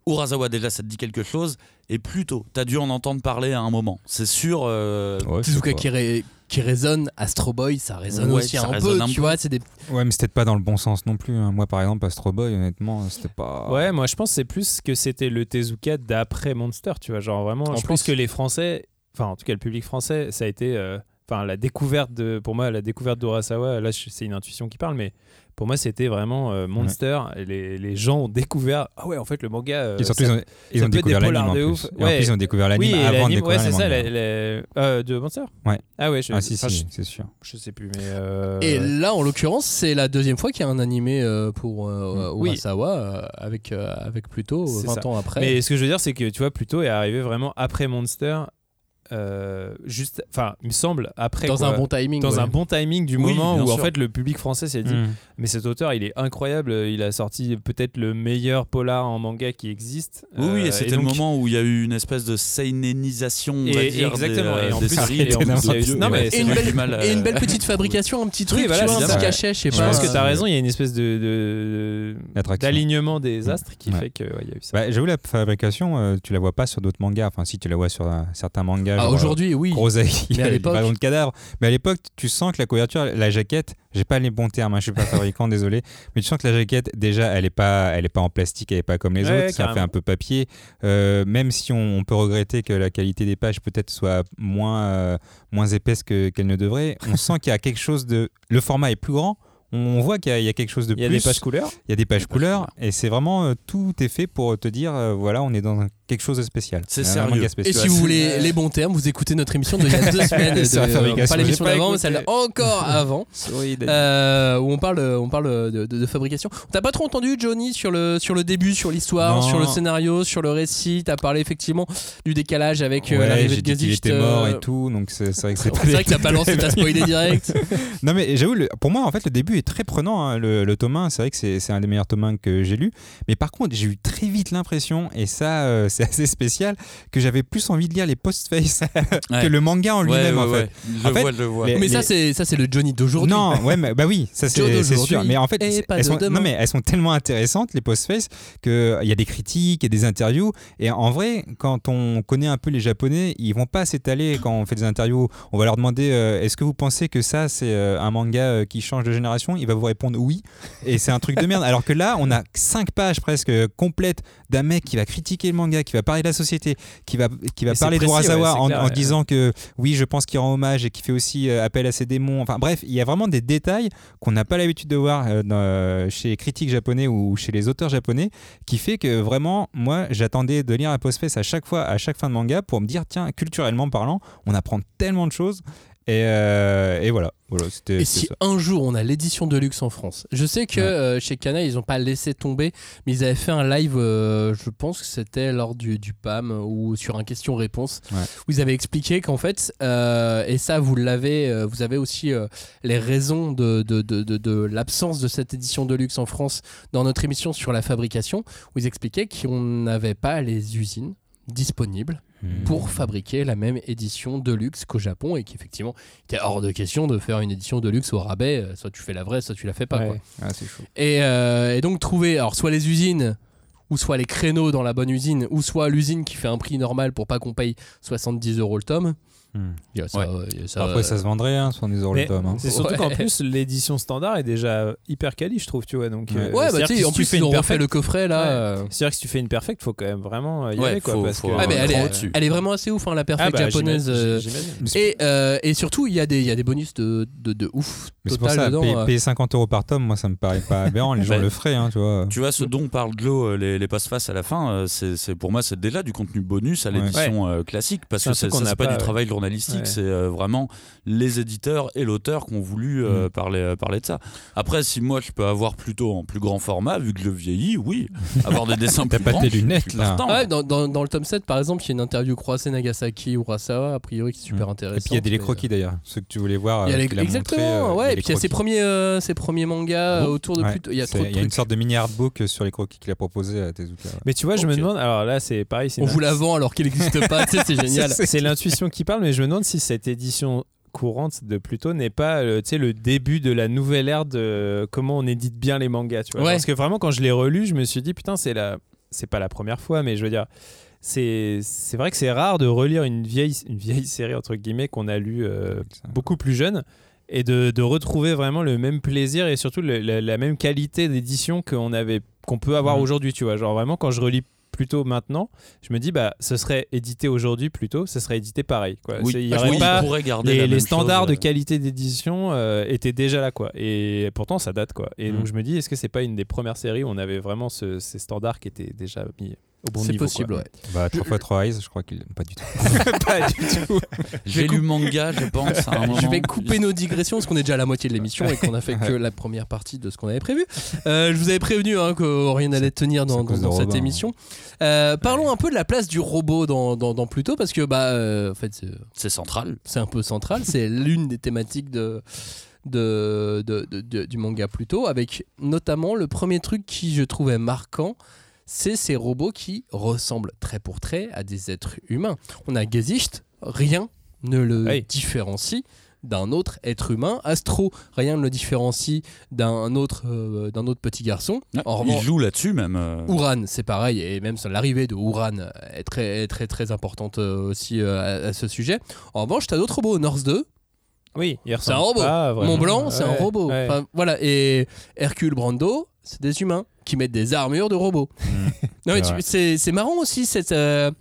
Urasawa déjà ça te dit quelque chose, et plutôt, t'as dû en entendre parler à un moment, c'est sûr. euh, Ouais, Tezuka qui, ré- qui résonne, Astro Boy, ça résonne Ouais, aussi ça un résonne peu, un tu peu. vois, c'est des Ouais, mais c'était pas dans le bon sens non plus. hein. Moi, par exemple, Astro Boy, honnêtement, c'était pas. Ouais, moi je pense que c'est plus que c'était le Tezuka d'après Monster, tu vois. Genre vraiment, En je pense plus. que les Français, enfin en tout cas le public français, ça a été. euh, Enfin, la découverte de, pour moi, la découverte d'Urasawa, là c'est une intuition qui parle, mais pour moi c'était vraiment euh, Monster. Et les, les gens ont découvert, ah ouais, en fait le manga. euh, Et surtout, ça- ils ont, ils découvert l'anime en plus. ouf. Et en Ouais. plus, ils ont découvert l'anime Oui, et avant de découvrir ouais, c'est ça, les- les- euh, de Monster Ouais. Ah ouais, je, Ah si, enfin, si, je, c'est sûr. je sais plus, mais. euh, Et là, en l'occurrence, c'est la deuxième fois qu'il y a un animé euh, pour euh, Oui. Urasawa avec, euh, avec Pluto, C'est 20 ça. ans après. Mais ce que je veux dire, c'est que tu vois, Pluto est arrivé vraiment après Monster. Euh, juste, enfin, il me semble après dans quoi. un bon timing. dans ouais. un bon timing du Oui, moment où en fait le public français s'est dit Mm. mais cet auteur il est incroyable il a sorti peut-être le meilleur polar en manga qui existe Oui, oui, Euh, et c'était donc- le moment où il y a eu une espèce de seinenisation, on va Et- dire, exactement, des, euh, et en des plus- séries. et en plus, il y a eu- non, mais et, une belle, du mal à- et une belle petite *laughs* fabrication, un petit truc, Oui, voilà, tu vois, un petit ça. cachet, je sais je pas. pense que tu as euh, raison il y a une espèce de, d'alignement des astres qui Ouais. fait que ouais, il y a eu ça Bah, J'avoue, la fabrication, euh, tu la vois pas sur d'autres mangas. Enfin, si tu la vois sur euh, certains mangas Ah, Aujourd'hui, oui. Gros acquis, Mais à *laughs* l'époque- de cadavre. Mais à l'époque, tu sens que la couverture, la jaquette, j'ai pas les bons termes, hein, je suis pas *laughs* fabricant, désolé, mais tu sens que la jaquette, déjà, elle est pas, elle est pas en plastique, elle est pas comme les Ouais, autres, ça fait un peu papier. Euh, même si on, on peut regretter que la qualité des pages peut-être soit moins, euh, moins épaisse que- qu'elle ne devrait, on *laughs* sent qu'il y a quelque chose de. Le format est plus grand. On voit qu'il y, a- il y a quelque chose de Il y a plus. des pages couleurs. Il y a des pages Des pages couleurs et c'est vraiment euh, tout est fait pour te dire euh, voilà on est dans un- quelque chose de spécial. C'est sérieux. Et si vous voulez *laughs* les bons termes, vous écoutez notre émission de il y a deux *laughs* semaines. De- fabrication. Pas l'émission d'avant, mais celle encore *laughs* avant. Euh, où on parle, on parle de, de- de fabrication. T'as pas trop entendu Johnny sur le, sur le début, sur l'histoire, sur le scénario, sur le récit. T'as parlé effectivement du décalage avec euh, Ouais, l'arrivée de qu'il Gesicht. était mort euh, et tout donc c'est vrai que c'est C'est vrai que t'as pas lancé, t'as spoilé direct. Non mais j'avoue, pour moi en fait le début est très prenant. hein, le, le tome 1, c'est vrai que c'est c'est un des meilleurs tomes 1 que j'ai lu. Mais par contre j'ai eu très vite l'impression, et ça euh, c'est assez spécial, que j'avais plus envie de lire les post-face *laughs* Ouais. que le manga en lui-même en fait. ouais. Je En fait, vois, je vois. les- Mais ça, c'est ça, c'est le Johnny d'aujourd'hui. Non, ouais, mais, bah oui, ça c'est sûr. Mais en fait, elles sont, non, mais elles sont tellement intéressantes les post-face que il y a des critiques et des interviews. Et en vrai, quand on connaît un peu les Japonais, ils vont pas s'étaler quand on fait des interviews. On va leur demander euh, est-ce que vous pensez que ça c'est euh, un manga euh, qui change de génération? Il va vous répondre oui. Et c'est un truc de merde. Alors que là, on a cinq pages presque complètes d'un mec qui va critiquer le manga, qui va parler de la société, qui va qui va Et parler de Urasawa ouais, en, clair, en ouais. disant que oui, je pense qu'il rend hommage et qu'il fait aussi euh, appel à ses démons. Enfin bref, il y a vraiment des détails qu'on n'a pas l'habitude de voir euh, dans- euh, chez les critiques japonais ou chez les auteurs japonais, qui fait que vraiment, moi, j'attendais de lire un post-face à chaque fois, à chaque fin de manga, pour me dire, tiens, culturellement parlant, on apprend tellement de choses. Et, euh, et voilà, voilà c'était Et si ça. un jour on a l'édition de luxe en France Je sais que Ouais. euh, chez Kana ils ont pas laissé tomber, mais ils avaient fait un live, euh, je pense que c'était lors du, du PAM ou sur un question-réponse, Ouais. où ils avaient expliqué qu'en fait, et ça vous l'avez, vous avez aussi les raisons de, de, de, de- de l'absence de cette édition de luxe en France dans notre émission sur la fabrication, où ils expliquaient qu'on n'avait pas les usines disponibles Hmm. pour fabriquer la même édition de luxe qu'au Japon et qu'effectivement était hors de question de faire une édition de luxe au rabais euh, soit tu fais la vraie soit tu la fais pas Ouais. quoi. Ah, c'est chaud. Et, euh, et donc trouver alors soit les usines ou soit les créneaux dans la bonne usine ou soit l'usine qui fait un prix normal pour pas qu'on paye 70 euros le tome Hmm. il y a ça, Ouais. euh, il y a ça, Après, ça se vendrait, hein, 70 euros le Mais tome. hein. C'est surtout Ouais. qu'en plus, *laughs* l'édition standard est déjà hyper quali, je trouve, tu vois. Donc, Ouais. euh, ouais bah tu sais en si tu plus fais ils ont refait le coffret là Ouais. euh. C'est-à-dire que si tu fais une perfect, faut quand même vraiment y Ouais, aller, quoi. faut- parce faut- que- ah mais elle est, dessus. elle est vraiment assez ouf hein, la Ah perfect bah, japonaise euh, et, euh, et surtout il y a des il y a des bonus de, de, de ouf Mais c'est pour ça, dedans payer, euh. payer 50 euros par tome, moi ça me paraît pas aberrant. Les gens *laughs* Bah, le feraient, hein, tu vois. Tu vois, ce dont parle Glo, euh, les, passe-face à la fin, euh, pour moi, c'est déjà du contenu bonus à l'édition euh, classique, parce que ça, c'est n'a pas, du travail journalistique, Ouais. c'est euh, vraiment les éditeurs et l'auteur qui ont voulu euh, Mm. parler, euh, parler de ça. Après, si moi je peux avoir plutôt en plus grand format, vu que je vieillis, oui, *laughs* avoir des dessins plus pas grands, tes je suis lunettes, là. Ah ouais, dans, dans, dans le tome 7, par exemple, il y a une interview croisée Nagasaki Urasawa, a priori, qui est super Mm. intéressante. Et puis il y a des les croquis d'ailleurs, ceux que tu voulais voir. Il y a les- exactement, montré, euh, ouais. il y a Et puis il y a ses premiers, euh, ses premiers mangas autour de Ouais. plus. Il y a C'est- trop de il y a une sorte de mini artbook sur les croquis qu'il a proposé à Tezuka. ouais. Mais tu vois, je me demande. Alors là, c'est pareil. c'est On une- vous la vend alors qu'il n'existe pas. c'est *laughs* génial. C'est c'est l'intuition qui parle, mais je me demande si cette édition courante de Pluto n'est pas euh, le début de la nouvelle ère de comment on édite bien les mangas. Tu vois. Ouais. Parce que vraiment, quand je l'ai relu, je me suis dit, putain, c'est la... c'est pas la première fois, mais je veux dire, c'est c'est vrai que c'est rare de relire une vieille, une vieille série, entre guillemets, qu'on a lue euh, beaucoup plus jeune. Et de, de retrouver vraiment le même plaisir et surtout le- la, la même qualité d'édition qu'on avait qu'on peut avoir Mhm. aujourd'hui tu vois genre vraiment quand je relis plutôt maintenant je me dis bah ce serait édité aujourd'hui plutôt ce serait édité pareil quoi. Oui, C'est- il y parce aurait qu'on pas pourrait garder les, standards chose, de qualité d'édition euh, étaient déjà là quoi. Et pourtant ça date quoi. Et Mhm. donc je me dis est-ce que c'est pas une des premières séries où on avait vraiment ce- ces standards qui étaient déjà mis au bon C'est possible, quoi. ouais. Bah, 3 fois 3 eyes, je crois qu'il. Pas du tout. *laughs* pas du tout *laughs* J'ai lu manga, je pense, à un *laughs* moment. Je vais couper nos digressions parce qu'on est déjà à la moitié de l'émission et qu'on a fait que la première partie de ce qu'on avait prévu. Euh, je vous avais prévenu hein, que rien n'allait tenir dans, cette Robin. émission. Euh, parlons un peu de la place du robot dans, dans, dans Pluto parce que bah euh, en fait c'est- C'est central. c'est un peu central. C'est l'une des thématiques de, de, de- de- de- du manga Pluto, avec notamment le premier truc qui je trouvais marquant, c'est ces robots qui ressemblent trait pour trait à des êtres humains. On a Gesicht, rien ne le différencie d'un autre être humain. Astro, rien ne le différencie d'un autre, euh, d'un autre petit garçon. En Il joue là-dessus même. euh. Uran, c'est pareil, et même l'arrivée de Uran est très très très importante euh, aussi euh, à, à ce sujet. En revanche, t'as d'autres robots. North 2, Oui, c'est un robot. pas. Mont Blanc, c'est un robot. ouais. Enfin, voilà, et Hercule Brando, c'est des humains qui mettent des armures de robots. *laughs* non, mais C'est marrant aussi cette, euh,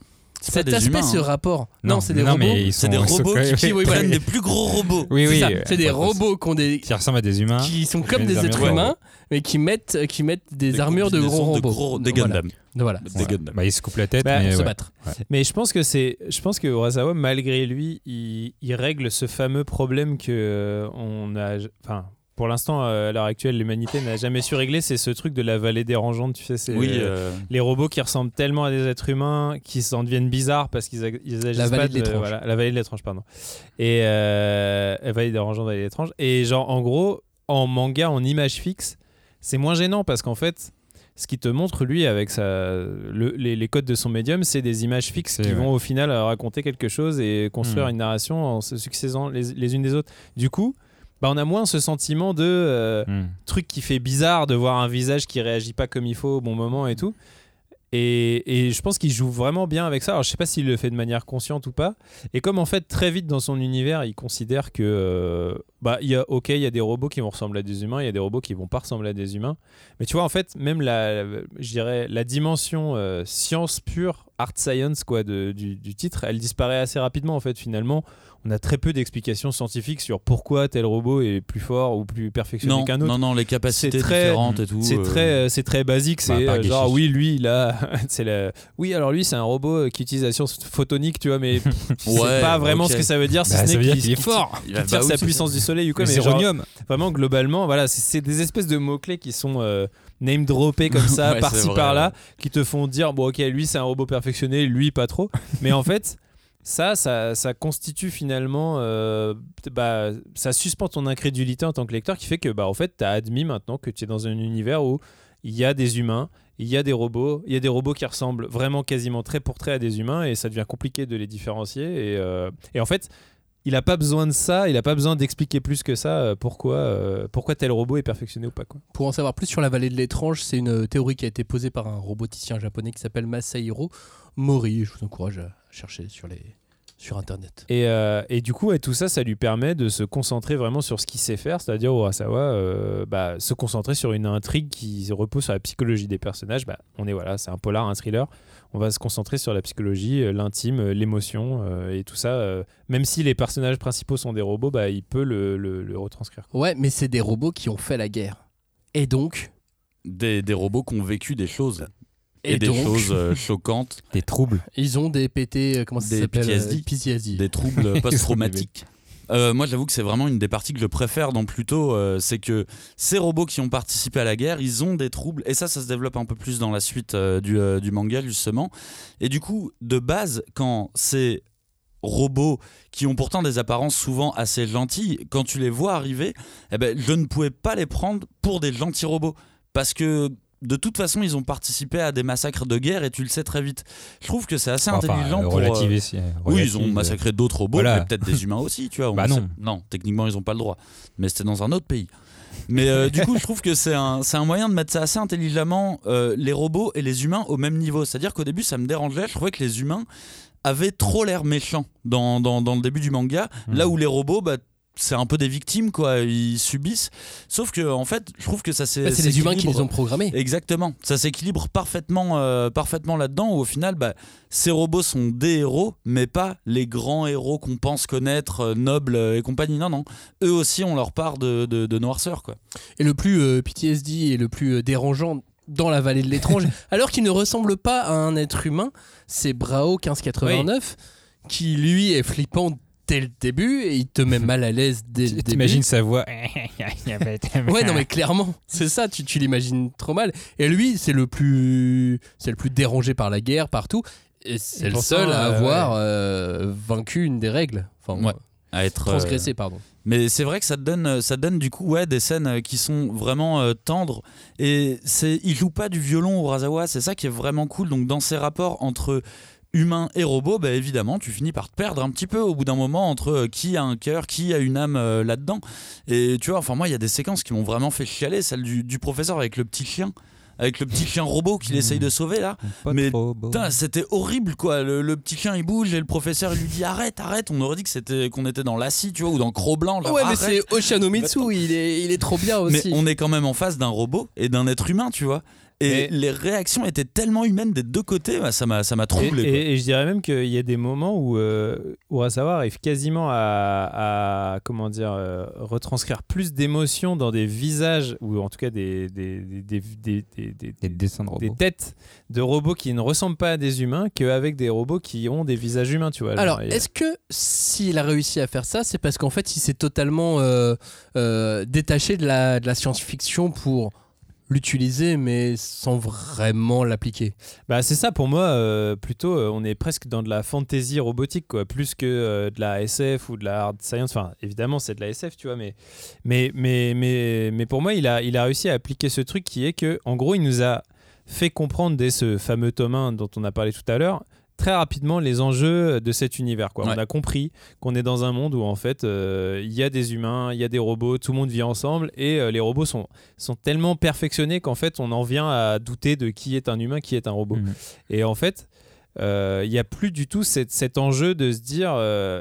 cet aspect, humains, ce hein. rapport. Non, c'est des non, robots. C'est sont- des robots qui, même- qui oui, prennent des plus gros *laughs* robots. Oui, C'est oui. ça, c'est des robots qui, ont des, Qui ressemblent à des humains. qui sont comme des des êtres de humains, mais qui mettent, qui mettent des, armures de gros robots. gros- des. Gundam. Voilà. Des. Gundam. Bah, ils se coupent la tête, Bah, mais Pour se ouais. battre. Mais je pense que c'est, je pense que Urasawa, malgré lui, il, il règle ce fameux problème que euh, on a, enfin, pour l'instant, euh, à l'heure actuelle, l'humanité n'a jamais su régler. C'est ce truc de la vallée dérangeante, tu sais, c'est Oui, euh, les robots qui ressemblent tellement à des êtres humains qui s'en deviennent bizarres parce qu'ils ag- ils agissent La vallée pas de l'étrange. voilà, la vallée de l'étrange, pardon. Et euh, la vallée dérangeante, vallée de l'étrange. Et genre, en gros, en manga, en image fixe, c'est moins gênant parce qu'en fait. Ce qui te montre, lui, avec sa, le- les, les codes de son médium, c'est des images fixes qui vrai. vont au final raconter quelque chose et construire Hmm. une narration en se succédant les, les unes des autres. Du coup, bah, on a moins ce sentiment de euh, Hmm. truc qui fait bizarre de voir un visage qui réagit pas comme il faut au bon moment et tout. Et, et je pense qu'il joue vraiment bien avec ça. Alors, je sais pas s'il le fait de manière consciente ou pas. Et comme en fait, très vite dans son univers, il considère que, euh, bah, il y a, ok, il y a des robots qui vont ressembler à des humains, il y a des robots qui vont pas ressembler à des humains. Mais tu vois, en fait, même la, je dirais, la dimension euh, science pure, art science, quoi, de- du, du titre, elle disparaît assez rapidement, en fait, finalement. On a très peu d'explications scientifiques sur pourquoi tel robot est plus fort ou plus perfectionné non, qu'un autre. non, non, les capacités C'est très- différentes et tout. C'est euh, très, euh, c'est très basique. Bah, C'est euh, genre, oui, lui, il a. *laughs* c'est la... Oui, alors lui, c'est un robot qui utilise la science photonique, tu vois, mais *laughs* c'est Ouais, pas vraiment ce que ça veut dire. Si Bah, ce ça n'est veut dire qu'il est fort. qu'il Bah tire sa puissance du soleil ou quoi. Mais genre, zéronium. vraiment, globalement, voilà, c'est- c'est des espèces de mots-clés qui sont euh, name droppés comme *laughs* ça, Ouais, par-ci par-là, ouais. qui te font dire, bon, ok, lui, c'est un robot perfectionné, lui, pas trop. *laughs* mais en fait. Ça, ça, ça constitue finalement, euh, bah, ça suspend ton incrédulité en tant que lecteur, qui fait que, bah, en fait, tu as admis maintenant que tu es dans un univers où il y a des humains, il y a des robots, il y a des robots qui ressemblent vraiment quasiment trait pour trait à des humains, et ça devient compliqué de les différencier. Et, euh, et en fait, il n'a pas besoin de ça, il n'a pas besoin d'expliquer plus que ça euh, pourquoi, euh, pourquoi tel robot est perfectionné ou pas. Quoi. Pour en savoir plus sur la vallée de l'étrange, c'est une théorie qui a été posée par un roboticien japonais qui s'appelle Masahiro Mori. Je vous encourage à chercher sur, les... sur internet. Et, euh, et du coup, ouais, tout ça, ça lui permet de se concentrer vraiment sur ce qu'il sait faire, c'est-à-dire Urasawa, euh, bah, se concentrer sur une intrigue qui repose sur la psychologie des personnages. Bah, on est voilà, c'est un polar, un thriller. On va se concentrer sur la psychologie, euh, l'intime, l'émotion euh, et tout ça. euh, même si les personnages principaux sont des robots, bah, il peut le, le- le retranscrire. Ouais, mais c'est des robots qui ont fait la guerre. Et donc. Des, des robots qui ont vécu des choses. Et, Et des donc- choses euh, choquantes, Des troubles. Ils ont des PT, euh, comment ça Des s'appelle PTSD. euh, PTSD. *laughs* des troubles post-traumatiques. Euh, moi, j'avoue que c'est vraiment une des parties que je préfère dans Pluto, euh, c'est que ces robots qui ont participé à la guerre, ils ont des troubles, et ça, ça se développe un peu plus dans la suite euh, du, euh, du manga, justement. Et du coup, de base, quand ces robots qui ont pourtant des apparences souvent assez gentilles, quand tu les vois arriver, eh ben, je ne pouvais pas les prendre pour des gentils robots. Parce que de toute façon, ils ont participé à des massacres de guerre et tu le sais très vite. Je trouve que c'est assez Enfin, intelligent euh, pour. euh, relativiser, si, euh, oui, ils ont relative, massacré d'autres robots, Voilà. mais peut-être des humains aussi, tu vois. *laughs* Bah non. Non, techniquement, ils n'ont pas le droit. Mais c'était dans un autre pays. Mais euh, du coup, je trouve que c'est un, un moyen de mettre ça assez intelligemment, euh, les robots et les humains au même niveau. C'est-à-dire qu'au début, ça me dérangeait. Je trouvais que les humains avaient trop l'air méchants dans, dans, dans le début du manga, Hmm. là où les robots, bah, c'est un peu des victimes, quoi. Ils subissent. Sauf que, en fait, je trouve que ça c'est. Bah, c'est les humains qui les ont programmés. Exactement. Ça s'équilibre parfaitement, euh, parfaitement là-dedans, où au final, bah, ces robots sont des héros, mais pas les grands héros qu'on pense connaître, euh, nobles euh, et compagnie. Non, non. Eux aussi ont leur part de, de, de noirceur, quoi. Et le plus euh, PTSD et le plus dérangeant dans la vallée de l'étrange, *laughs* alors qu'il ne ressemble pas à un être humain, c'est Brao 1589, qui lui est flippant dès le début et il te met *laughs* mal à l'aise dès le début. T'imagines sa voix. Ouais, non, mais clairement, c'est ça, tu, tu l'imagines trop mal. Et lui, c'est le plus, c'est le plus dérangé par la guerre partout. Et c'est le seul à euh, avoir euh, vaincu une des règles. Enfin, Ouais. À être. euh, transgressé, pardon. Mais c'est vrai que ça te donne, ça te donne du coup ouais, des scènes qui sont vraiment euh, tendres. Et c'est, il joue pas du violon au Razawa, c'est ça qui est vraiment cool. Donc dans ces rapports entre humain et robot, bah, évidemment, tu finis par te perdre un petit peu au bout d'un moment entre euh, qui a un cœur, qui a une âme euh, là-dedans. Et tu vois, enfin, moi, il y a des séquences qui m'ont vraiment fait chialer, celle du, du professeur avec le petit chien. Avec le petit chien robot qu'il essaye de sauver là. Pas Mais c'était horrible quoi. Le, le petit chien il bouge et le professeur il lui dit arrête, arrête. On aurait dit que c'était qu'on était dans Lassie, tu vois, ou dans Cro-Blanc. genre, Ouais, mais c'est Oshanomitsu, il est, il est trop bien Mais aussi. on est quand même en face d'un robot et d'un être humain, tu vois. Et Mais- les réactions étaient tellement humaines des deux côtés, bah, ça m'a ça m'a Et, troublé. et- et je dirais même qu'il y a des moments où euh, Urasawa arrive quasiment à, à, comment dire euh, retranscrire plus d'émotions dans des visages ou en tout cas des des, des, des, des- des- des- Des dessins de robots. des têtes de robots qui ne ressemblent pas à des humains qu'avec des robots qui ont des visages humains, tu vois. Alors, est-ce que s'il a réussi à faire ça, c'est parce qu'en fait, il s'est totalement euh, euh, détaché de la, de la science-fiction pour l'utiliser, mais sans vraiment l'appliquer. Bah c'est ça pour moi euh, plutôt euh, on est presque dans de la fantasy robotique plus que euh, de la SF ou de la hard science. Enfin évidemment c'est de la SF tu vois mais mais mais mais mais pour moi il a il a réussi à appliquer ce truc qui est que en gros il nous a fait comprendre dès ce fameux tome 1 dont on a parlé tout à l'heure très rapidement les enjeux de cet univers quoi. Ouais. on a compris qu'on est dans un monde où en fait euh, il y a des humains il y a des robots tout le monde vit ensemble et euh, les robots sont sont tellement perfectionnés qu'en fait on en vient à douter de qui est un humain qui est un robot Mhm. et en fait, euh, il n'y a plus du tout cette- cet enjeu de se dire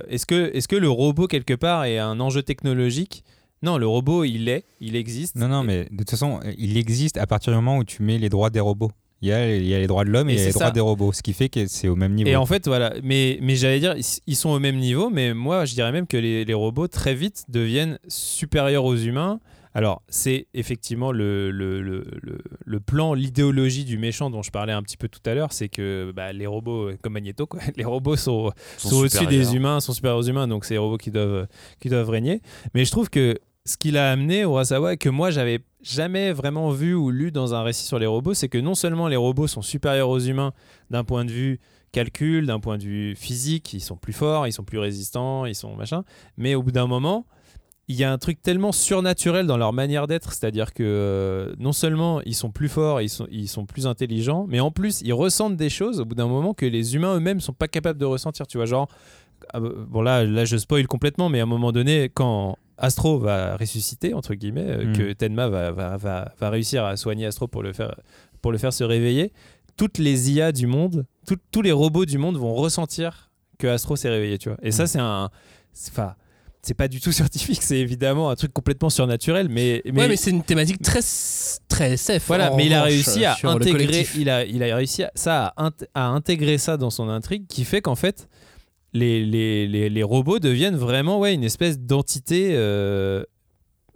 est-ce que, est que le robot, quelque part, est un enjeu technologique? Non, le robot, il est, il existe. Non, non, mais de toute façon, il existe à partir du moment où tu mets les droits des robots. Il y a, il y a les droits de l'homme et, Et il y a c'est les droits des robots, ce qui fait que c'est au même niveau. Et en fait, voilà. Mais, mais j'allais dire, ils- sont au même niveau, mais moi, je dirais même que les, les robots, très vite, deviennent supérieurs aux humains. Alors, c'est effectivement le, le, le, le- le plan, l'idéologie du méchant dont je parlais un petit peu tout à l'heure, c'est que bah, les robots, euh, comme Magneto, quoi, *laughs* les robots sont, Sont sont au-dessus des humains, sont supérieurs aux humains, donc c'est les robots qui doivent, qui doivent régner. Mais je trouve que ce qu'il a amené Urasawa, que moi j'avais jamais vraiment vu ou lu dans un récit sur les robots, c'est que non seulement les robots sont supérieurs aux humains d'un point de vue calcul, d'un point de vue physique, ils sont plus forts, ils sont plus résistants, ils sont machin, mais au bout d'un moment, il y a un truc tellement surnaturel dans leur manière d'être, c'est-à-dire que euh, non seulement ils sont plus forts, ils sont, ils sont plus intelligents, mais en plus ils ressentent des choses au bout d'un moment que les humains eux-mêmes sont pas capables de ressentir. Tu vois, genre, ah bon là, là je spoil complètement, mais à un moment donné, quand Astro va ressusciter entre guillemets, euh, Mm. que Tenma va, va, va, va réussir à soigner Astro pour le faire, pour le faire se réveiller, toutes les IA du monde, tout- tous les robots du monde vont ressentir que Astro s'est réveillé, tu vois. Et ça, c'est un, enfin, c'est pas du tout *laughs* scientifique, c'est évidemment un truc complètement surnaturel, mais, Ouais, mais c'est une thématique très, très safe. voilà, mais il a réussi à intégrer, il a, il a réussi à, ça à intégrer ça dans son intrigue, qui fait qu'en fait, les, les, les, les robots deviennent vraiment ouais, une espèce d'entité euh,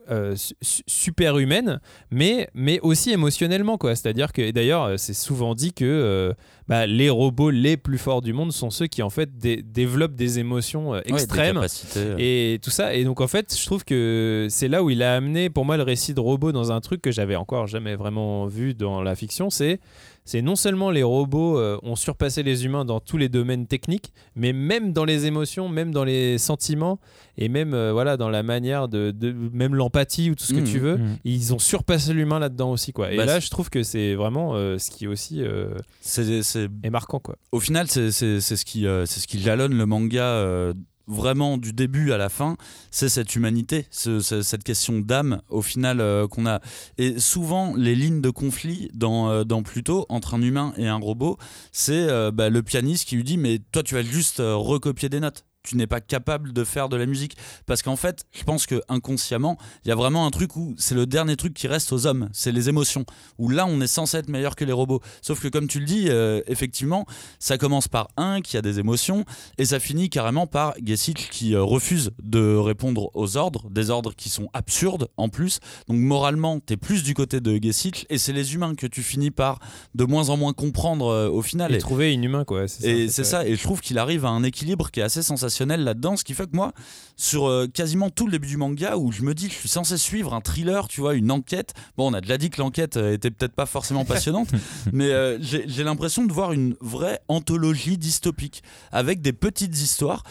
euh, su- su- super humaine, mais, mais aussi émotionnellement. quoi. C'est-à-dire que, d'ailleurs, euh, c'est souvent dit que euh, bah, les robots les plus forts du monde sont ceux qui, en fait, dé- développent des émotions Ouais, des extrêmes. euh. Et tout ça. Et donc, en fait, je trouve que c'est là où il a amené, pour moi, le récit de robot dans un truc que j'avais encore jamais vraiment vu dans la fiction. C'est. C'est non seulement les robots euh, ont surpassé les humains dans tous les domaines techniques, mais même dans les émotions, même dans les sentiments, et même euh, voilà dans la manière de, de- même l'empathie ou tout ce que Mhm. tu veux, Mhm. ils ont surpassé l'humain là-dedans aussi quoi. Et Bah, là, je trouve que c'est vraiment euh, ce qui aussi euh, C'est- c'est est marquant quoi. au final, c'est c'est- c'est ce qui, euh, c'est ce qui jalonne le manga euh, vraiment du début à la fin. C'est cette humanité, ce- ce- cette question d'âme au final euh, qu'on a. Et souvent, les lignes de conflit dans, euh, Pluto entre un humain et un robot, c'est euh, bah, le pianiste qui lui dit Mais toi, tu vas juste recopier des notes. Tu n'es pas capable de faire de la musique. Parce qu'en fait, je pense que inconsciemment, il y a vraiment un truc où c'est le dernier truc qui reste aux hommes, c'est les émotions. Où là, on est censé être meilleur que les robots. Sauf que, comme tu le dis, euh, effectivement, ça commence par un qui a des émotions et ça finit carrément par Gessich qui euh, refuse de répondre aux ordres, des ordres qui sont absurdes en plus. Donc moralement, t'es plus du côté de Gessich et c'est les humains que tu finis par de moins en moins comprendre euh, au final. Et Et- trouver inhumain quoi. et c'est ça, et je trouve qu'il arrive à un équilibre qui est assez sensationnel là-dedans, ce qui fait que moi, sur euh, quasiment tout le début du manga, où je me dis que je suis censé suivre un thriller, tu vois, une enquête, bon, on a déjà dit que l'enquête euh, était peut-être pas forcément passionnante, *laughs* mais euh, j'ai j'ai l'impression de voir une vraie anthologie dystopique, avec des petites histoires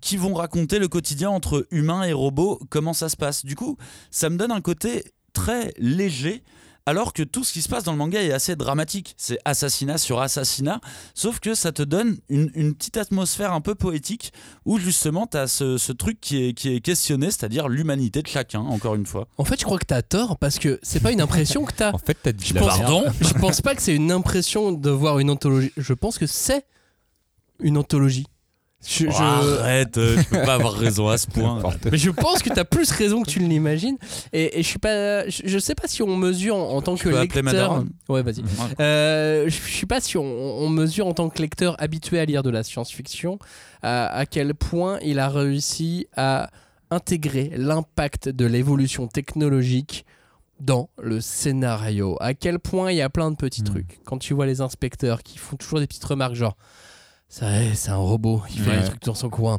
qui vont raconter le quotidien entre humains et robots, comment ça se passe. Du coup, ça me donne un côté très léger, alors que tout ce qui se passe dans le manga est assez dramatique. C'est assassinat sur assassinat, sauf que ça te donne une, une petite atmosphère un peu poétique où justement tu as ce, ce truc qui est, qui est questionné, c'est-à-dire l'humanité de chacun, encore une fois. En fait, je crois que t'as tort parce que c'est pas une impression que t'as. *laughs* En fait, t'as dit Je pense, Pardon je pense pas que c'est une impression de voir une anthologie. Je pense que c'est une anthologie. Je, Oh, je- Arrête, euh, tu peux pas avoir raison à ce point. Mais je pense que t'as plus raison que tu ne l'imagines. Et, et je suis pas. Je, je sais pas si on mesure en, en tant que peux lecteur. Ouais, vas-y. Euh, je je sais pas si on, on mesure en tant que lecteur habitué à lire de la science-fiction à, à quel point il a réussi à intégrer l'impact de l'évolution technologique dans le scénario. À quel point il y a plein de petits Mm. trucs. Quand tu vois les inspecteurs qui font toujours des petites remarques genre c'est un robot, il fait Ouais. des trucs dans son coin.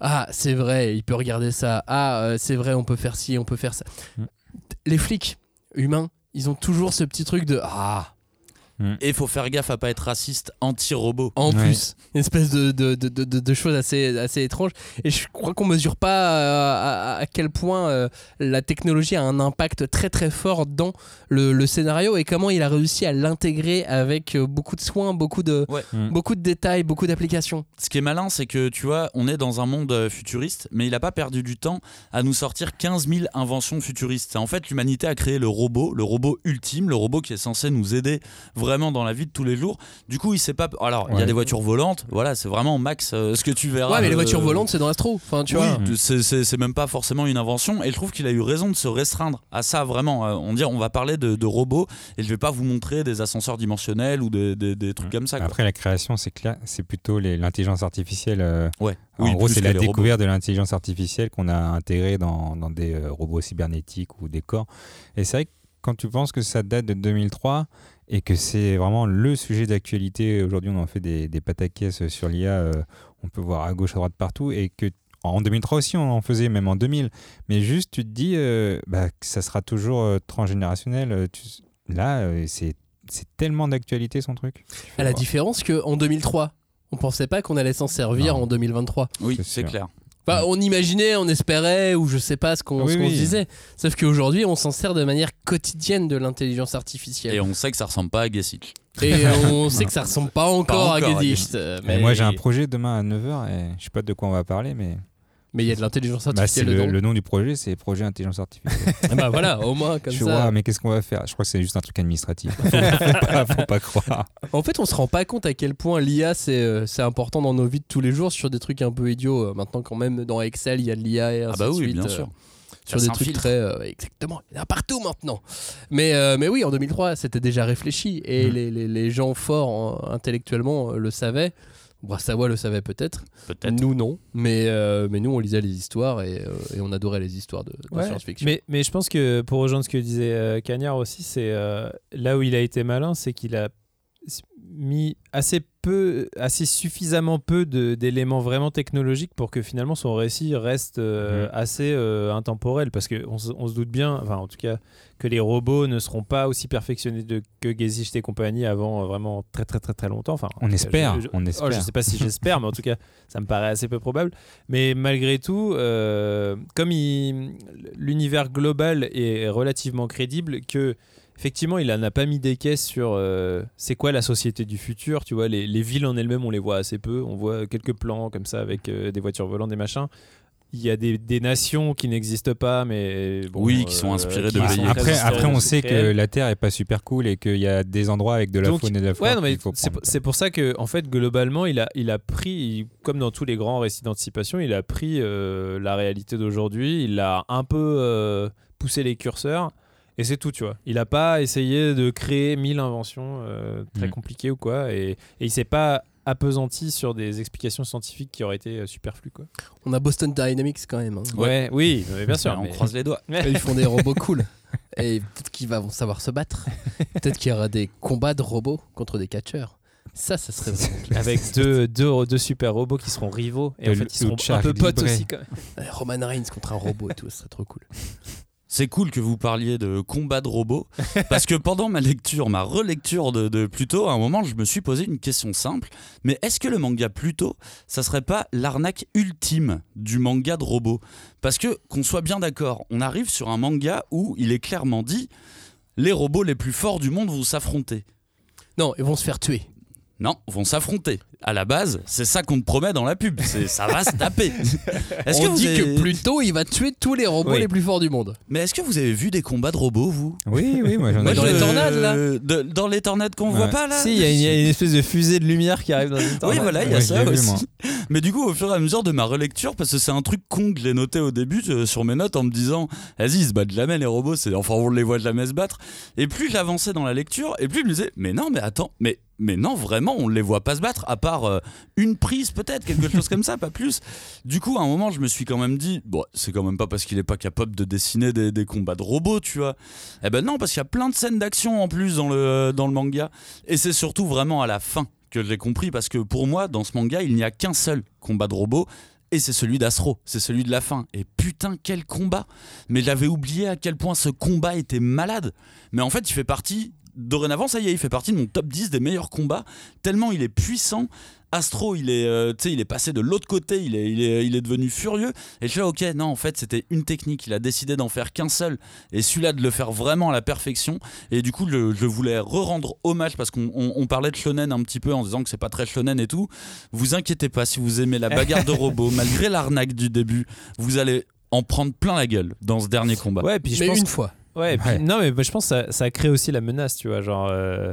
Ah, c'est vrai, il peut regarder ça. Ah, euh, c'est vrai, on peut faire ci, on peut faire ça. Mm. Les flics humains, ils ont toujours ce petit truc de ah, Et il faut faire gaffe à pas être raciste anti-robot. en Ouais. plus, une espèce de, de, de, de, de choses assez, assez étranges. Et je crois qu'on mesure pas euh, à, à quel point euh, la technologie a un impact très très fort dans le, le scénario et comment il a réussi à l'intégrer avec euh, beaucoup de soins, beaucoup de, Ouais. Mm. beaucoup de détails, beaucoup d'applications. Ce qui est malin, c'est que tu vois, on est dans un monde futuriste, mais il a pas perdu du temps à nous sortir 15 000 inventions futuristes. En fait, l'humanité a créé le robot, le robot ultime, le robot qui est censé nous aider vraiment dans la vie de tous les jours. Du coup, il sait pas. Alors, il y a des voitures volantes, voilà, c'est vraiment max euh, ce que tu verras. Ouais, mais les euh, voitures volantes, c'est dans Astro. Enfin, tu oui, vois. c'est- même pas forcément une invention et je trouve qu'il a eu raison de se restreindre à ça vraiment. Euh, on dit on va parler de, de robots et je vais pas vous montrer des ascenseurs dimensionnels ou des, des- des trucs comme ça. quoi. Après, la création, c'est clair, c'est plutôt l'intelligence artificielle. euh, Ouais. en Oui, gros, c'est la robots. découverte de l'intelligence artificielle qu'on a intégrée dans, dans des euh, robots cybernétiques ou des corps. Et c'est vrai que quand tu penses que ça date de 2003 et que c'est vraiment le sujet d'actualité, aujourd'hui on en fait des, des pataquès sur l'IA, euh, on peut voir à gauche, à droite, partout, et que en 2003 aussi on en faisait, même en 2000. Mais juste, tu te dis euh, bah, que ça sera toujours euh, transgénérationnel. euh, tu- Là, euh, c'est c'est tellement d'actualité son truc. À la différence qu'en 2003, on pensait pas qu'on allait s'en servir Non. en 2023. Oui, C'est clair. Enfin, on imaginait, on espérait, ou je sais pas ce qu'on Oui, ce qu'on oui. se disait. Sauf qu'aujourd'hui, on s'en sert de manière quotidienne de l'intelligence artificielle. Et on sait que ça ressemble pas à Gessic. Et *laughs* on sait que ça ressemble pas encore, encore à Gedicht. Et Mais moi j'ai un projet demain à 9h et je sais pas de quoi on va parler mais Mais il y a de l'intelligence bah, c'est artificielle le, dedans. le nom du projet c'est projet intelligence artificielle. Et *laughs* bah voilà, au moins comme je suis ça. ouais, mais qu'est-ce qu'on va faire? Je crois que c'est juste un truc administratif. *laughs* faut, faut pas, faut pas croire. En fait, on se rend pas compte à quel point l'IA c'est euh, c'est important dans nos vies de tous les jours sur des trucs un peu idiots. Euh, Maintenant, quand même, dans Excel, il y a de l'IA et ainsi Ah bah de oui, suite. bien euh, sûr. sur Ça des trucs très euh, exactement il y en a partout maintenant mais euh, mais oui en 2003 c'était déjà réfléchi et Mhm. les, les, les gens forts euh, intellectuellement euh, le savaient Brassawa le savait peut-être. Peut-être. nous non. Mais euh, mais nous on lisait les histoires et, euh, et on adorait les histoires de, de Ouais, science-fiction. Mais, mais je pense que pour rejoindre ce que disait euh, Cagnard aussi, c'est euh, là où il a été malin, c'est qu'il a mis assez peu, assez suffisamment peu d'éléments vraiment technologiques pour que finalement son récit reste euh, Mhm. assez euh, intemporel. Parce qu'on on se doute bien, enfin en tout cas, que les robots ne seront pas aussi perfectionnés de, que Gesicht et compagnie avant euh, vraiment très très très très longtemps. Enfin, en On cas, espère, je- je- on Oh, espère. je sais pas si j'espère, mais en tout cas, ça me paraît assez peu probable. Mais malgré tout, comme l'univers global est relativement crédible, que effectivement, il n'a pas mis des caisses sur euh, c'est quoi la société du futur. Tu vois, les, les villes en elles-mêmes, on les voit assez peu. On voit quelques plans comme ça avec euh, des voitures volantes, des machins. Il y a des, des nations qui n'existent pas, mais bon, Oui, qui sont inspirées de qui pays. sont Après, après, de on sait que la Terre est pas super cool et qu'il y a des endroits avec de la Donc, faune et de la flore. Ouais, c'est pour ça que, en fait, globalement, il a, il a pris, il- comme dans tous les grands récits d'anticipation, il a pris euh, la réalité d'aujourd'hui, il a un peu euh, poussé les curseurs, et c'est tout, tu vois. Il n'a pas essayé de créer mille inventions euh, très Mm. compliquées ou quoi, et, et il s'est pas appesanti sur des explications scientifiques qui auraient été euh, superflues, quoi. on a Boston Dynamics quand même hein. Ouais, oui, mais bien sûr. *laughs* on mais- croise les doigts. *laughs* Ils font des robots cool et peut-être qu'ils vont savoir se battre peut-être qu'il y aura des combats de robots contre des catcheurs ça ça serait vraiment classe. Avec deux, deux, deux super robots qui seront rivaux, et en fait, ils seront un peu potes aussi, quand même. Roman Reigns contre un robot et tout ce serait trop cool C'est cool que vous parliez de combat de robots, parce que pendant ma lecture, ma relecture de, Pluto, à un moment, je me suis posé une question simple. Mais est-ce que le manga Pluto, ça serait pas l'arnaque ultime du manga de robots? Parce que, qu'on soit bien d'accord, on arrive sur un manga où il est clairement dit les robots les plus forts du monde vont s'affronter. Non, ils vont se faire tuer. Non, vont s'affronter. À la base, c'est ça qu'on te promet dans la pub. C'est ça va se taper. *laughs* Est-ce On que vous dit avez- que plutôt il va tuer tous les robots Oui. les plus forts du monde. Mais est-ce que vous avez vu des combats de robots, vous? Oui, oui, moi j'en Moi, ai dans vu. les tornades, là de- Dans les tornades qu'on Ouais. voit pas là? Si, il y, a une- il y a une espèce de fusée de lumière qui arrive dans une Oui, tornade. voilà, il y a Ouais, ça vu, aussi. Mais du coup, au fur et à mesure de ma relecture, parce que c'est un truc con que j'ai noté au début euh, sur mes notes en me disant, vas-y, ils se battent jamais les robots, c'est enfin on les voit jamais se battre. Et plus j'avançais dans la lecture, et plus je me disais, mais non, mais attends, mais mais non, vraiment, on les voit pas se battre, à part euh, une prise peut-être, quelque chose comme ça, pas plus. Du coup, à un moment, je me suis quand même dit, bon, c'est quand même pas parce qu'il est pas capable de dessiner des, combats de robots, tu vois. Eh ben non, parce qu'il y a plein de scènes d'action en plus dans le, dans le manga. Et c'est surtout vraiment à la fin que j'ai compris, parce que pour moi, dans ce manga, il n'y a qu'un seul combat de robot. Et c'est celui d'Astro, c'est celui de la fin. Et putain, quel combat Mais j'avais oublié à quel point ce combat était malade. Mais en fait, il fait partie, dorénavant, ça y est, il fait partie de mon top 10 des meilleurs combats, tellement il est puissant. Astro, il est, euh, tu sais, il est passé de l'autre côté, il est, il, est, il est devenu furieux. Et je fais, ok, non, en fait, c'était une technique. Il a décidé d'en faire qu'un seul. Et celui-là, de le faire vraiment à la perfection. Et du coup, je, je voulais re-rendre hommage parce qu'on on- on parlait de shonen un petit peu en disant que c'est pas très shonen et tout. Vous inquiétez pas, si vous aimez la bagarre de *laughs* robots, malgré l'arnaque du début, vous allez en prendre plein la gueule dans ce dernier combat. Ouais, puis je Mais pense une fois. Ouais, et puis- Ouais. non, mais je pense que ça, ça crée aussi la menace, tu vois. Genre, euh,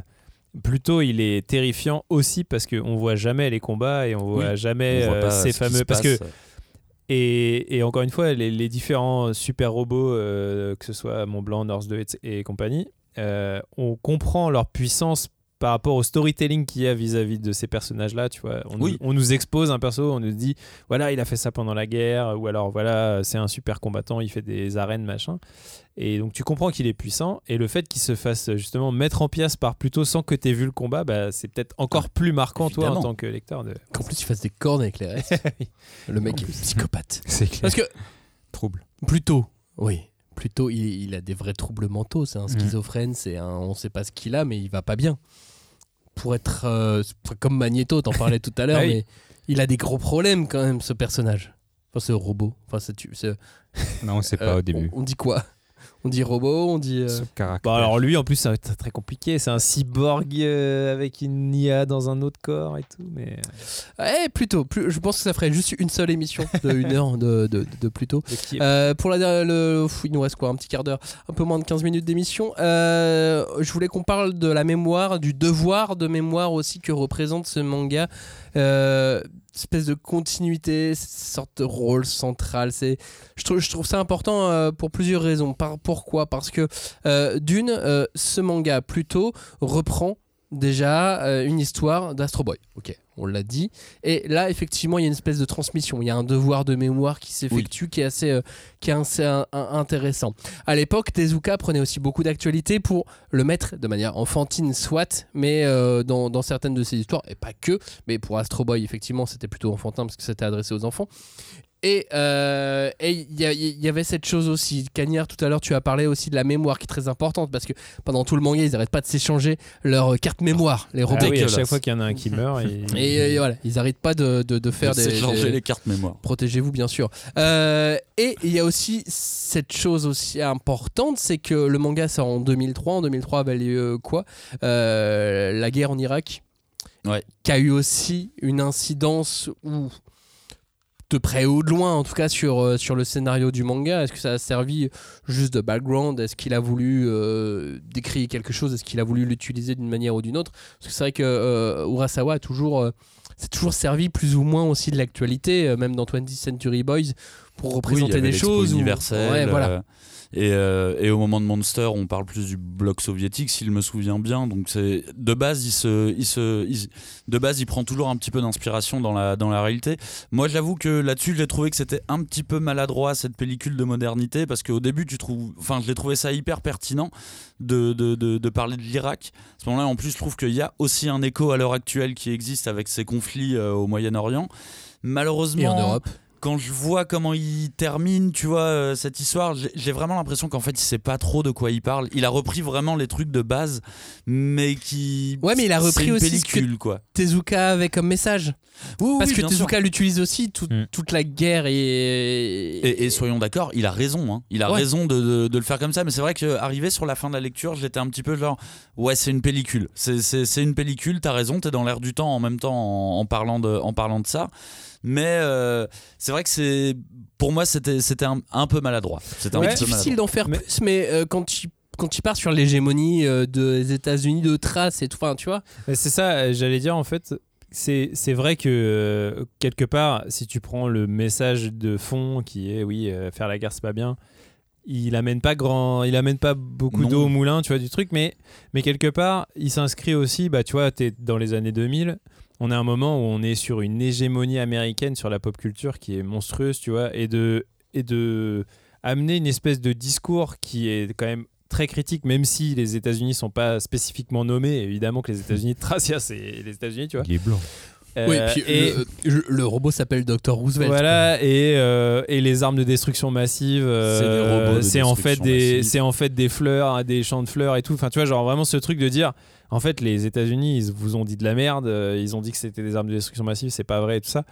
plutôt, il est terrifiant aussi parce qu'on voit jamais les combats et on voit Oui, jamais On voit euh, ces fameux. Parce que, et, et encore une fois, les, les différents super robots, euh, que ce soit Mont Blanc, North 2 et, et compagnie, on comprend leur puissance par rapport au storytelling qu'il y a vis-à-vis de ces personnages-là, tu vois. On, Oui. nous, on nous expose un perso, on nous dit, voilà, il a fait ça pendant la guerre, ou alors, voilà, c'est un super combattant, il fait des arènes, machin. Et donc, tu comprends qu'il est puissant, et le fait qu'il se fasse justement mettre en pièces par plutôt sans que tu aies vu le combat, bah, c'est peut-être encore Ah, plus marquant, toi, en tant que lecteur. De... Qu'en plus il fasse des cornes avec les restes. Le mec est psychopathe. *laughs* C'est clair. Parce que Trouble. plutôt, oui, plutôt il, il a des vrais troubles mentaux. C'est un Mm. schizophrène, c'est un, on sait pas ce qu'il a, mais il va pas bien. Pour être euh, comme Magneto, t'en parlais tout à l'heure, *laughs* Ah mais il a des gros problèmes quand même ce personnage. Enfin, ce robot. Enfin, Non, on sait pas euh, au début. On, on dit quoi? On dit robot, on dit. euh, Ce caractère. Bon, alors lui, en plus, c'est très- très compliqué. C'est un cyborg euh, avec une IA dans un autre corps et tout. Mais Eh, plutôt. Plus, je pense que ça ferait juste une seule émission de une heure de, de, de plus tôt. de qui- Euh, pour la dernière- le, pff, il nous reste quoi Un petit quart d'heure, un peu moins de 15 minutes d'émission. Euh, je voulais qu'on parle de la mémoire, du devoir de mémoire aussi que représente ce manga. Euh, espèce de continuité, sorte de rôle central. C'est, je trouve, je trouve ça important euh, pour plusieurs raisons. Par, pourquoi? Parce que euh, d'une, euh, ce manga plutôt reprend déjà une histoire d'Astro Boy. Ok, on l'a dit. Et là, effectivement, il y a une espèce de transmission. Il y a un devoir de mémoire qui s'effectue, qui est assez, euh, qui est assez un- un- intéressant. À l'époque, Tezuka prenait aussi beaucoup d'actualité pour le mettre de manière enfantine, soit, mais euh, dans, dans certaines de ses histoires, et pas que, mais pour Astro Boy, effectivement, c'était plutôt enfantin parce que c'était adressé aux enfants. Et euh, il y, avait cette chose aussi. Cagnard, tout à l'heure, tu as parlé aussi de la mémoire qui est très importante parce que pendant tout le manga, ils n'arrêtent pas de s'échanger leur euh, carte mémoire, les Ah robots. oui, à chaque fois qu'il y en a un qui meurt, il- Et, euh, voilà, ils n'arrêtent pas de, de- de faire des, changer les cartes mémoire. Protégez-vous bien sûr. Euh, et il y a aussi cette chose aussi importante, c'est que le manga sort en 2003. En 2003 avait lieu quoi Euh, La guerre en Irak. Ouais. Qui a eu aussi une incidence ou de près ou de loin, en tout cas sur, euh, sur le scénario du manga. Est-ce que ça a servi juste de background? Est-ce qu'il a voulu euh, décrire quelque chose? Est-ce qu'il a voulu l'utiliser d'une manière ou d'une autre? Parce que c'est vrai que euh, Urasawa a toujours, c'est toujours servi plus ou moins aussi de l'actualité, même dans 20th Century Boys, pour Oui, il y représenter avait des choses. universelle, Ouais, voilà. Euh, et, au moment de Monster, on parle plus du bloc soviétique, s'il me souvient bien. Donc c'est de base, il se, il se, de base, il prend toujours un petit peu d'inspiration dans la dans la réalité. Moi, j'avoue que là-dessus, j'ai trouvé que c'était un petit peu maladroit cette pellicule de modernité parce qu'au début, tu trouves, enfin, je l'ai trouvé ça hyper pertinent de de, de, de parler de l'Irak. À ce moment-là, en plus, je trouve qu'il y a aussi un écho à l'heure actuelle qui existe avec ces conflits euh, au Moyen-Orient. Malheureusement, Et en Europe. Quand je vois comment il termine, tu vois, euh, cette histoire, j'ai- vraiment l'impression qu'en fait, il sait pas trop de quoi il parle. Il a repris vraiment les trucs de base, mais qui. Ouais, mais il a repris une aussi ce que- quoi. Tezuka avait comme message. Oui, Parce oui, que Tezuka l'utilise aussi, tout- Mm. toute la guerre et. Et, et soyons d'accord, il a raison. hein. Il a Ouais. raison de, de- de le faire comme ça. Mais c'est vrai qu'arrivé sur la fin de la lecture, j'étais un petit peu genre, ouais, c'est une pellicule. C'est- C'est c'est une pellicule, t'as raison, t'es dans l'air du temps en même temps en, en parlant, de, en parlant de ça. Mais euh, c'est vrai que c'est. Pour moi, c'était c'était un, un peu maladroit. C'était un Ouais, petit peu difficile d'en faire Mais- plus, mais euh, quand il quand il part sur l'hégémonie euh, des États-Unis de traces et tout, enfin, tu vois. C'est ça, j'allais dire en fait. C'est c'est vrai que euh, quelque part, si tu prends le message de fond qui est oui, euh, faire la guerre c'est pas bien, il amène pas grand, il amène pas beaucoup d'eau au moulin, tu vois, du truc, mais, mais quelque part, il s'inscrit aussi, bah tu vois, t'es dans les années 2000, on est à un moment où on est sur une hégémonie américaine sur la pop culture qui est monstrueuse, tu vois, et de, et de amener une espèce de discours qui est quand même très critique, même si les États-Unis sont pas spécifiquement nommés. Évidemment que les États-Unis de Tracia, c'est les États-Unis, tu vois. Il est blanc. oui, Euh, puis et le, le- le robot s'appelle Dr. Roosevelt. voilà, et, euh, et les armes de destruction massive, euh, C'est de en fait en fait des fleurs, hein, des champs de fleurs et tout. Enfin, tu vois, genre vraiment ce truc de dire, en fait, les États-Unis, ils vous ont dit de la merde, euh, ils ont dit que c'était des armes de destruction massive, c'est pas vrai et tout ça.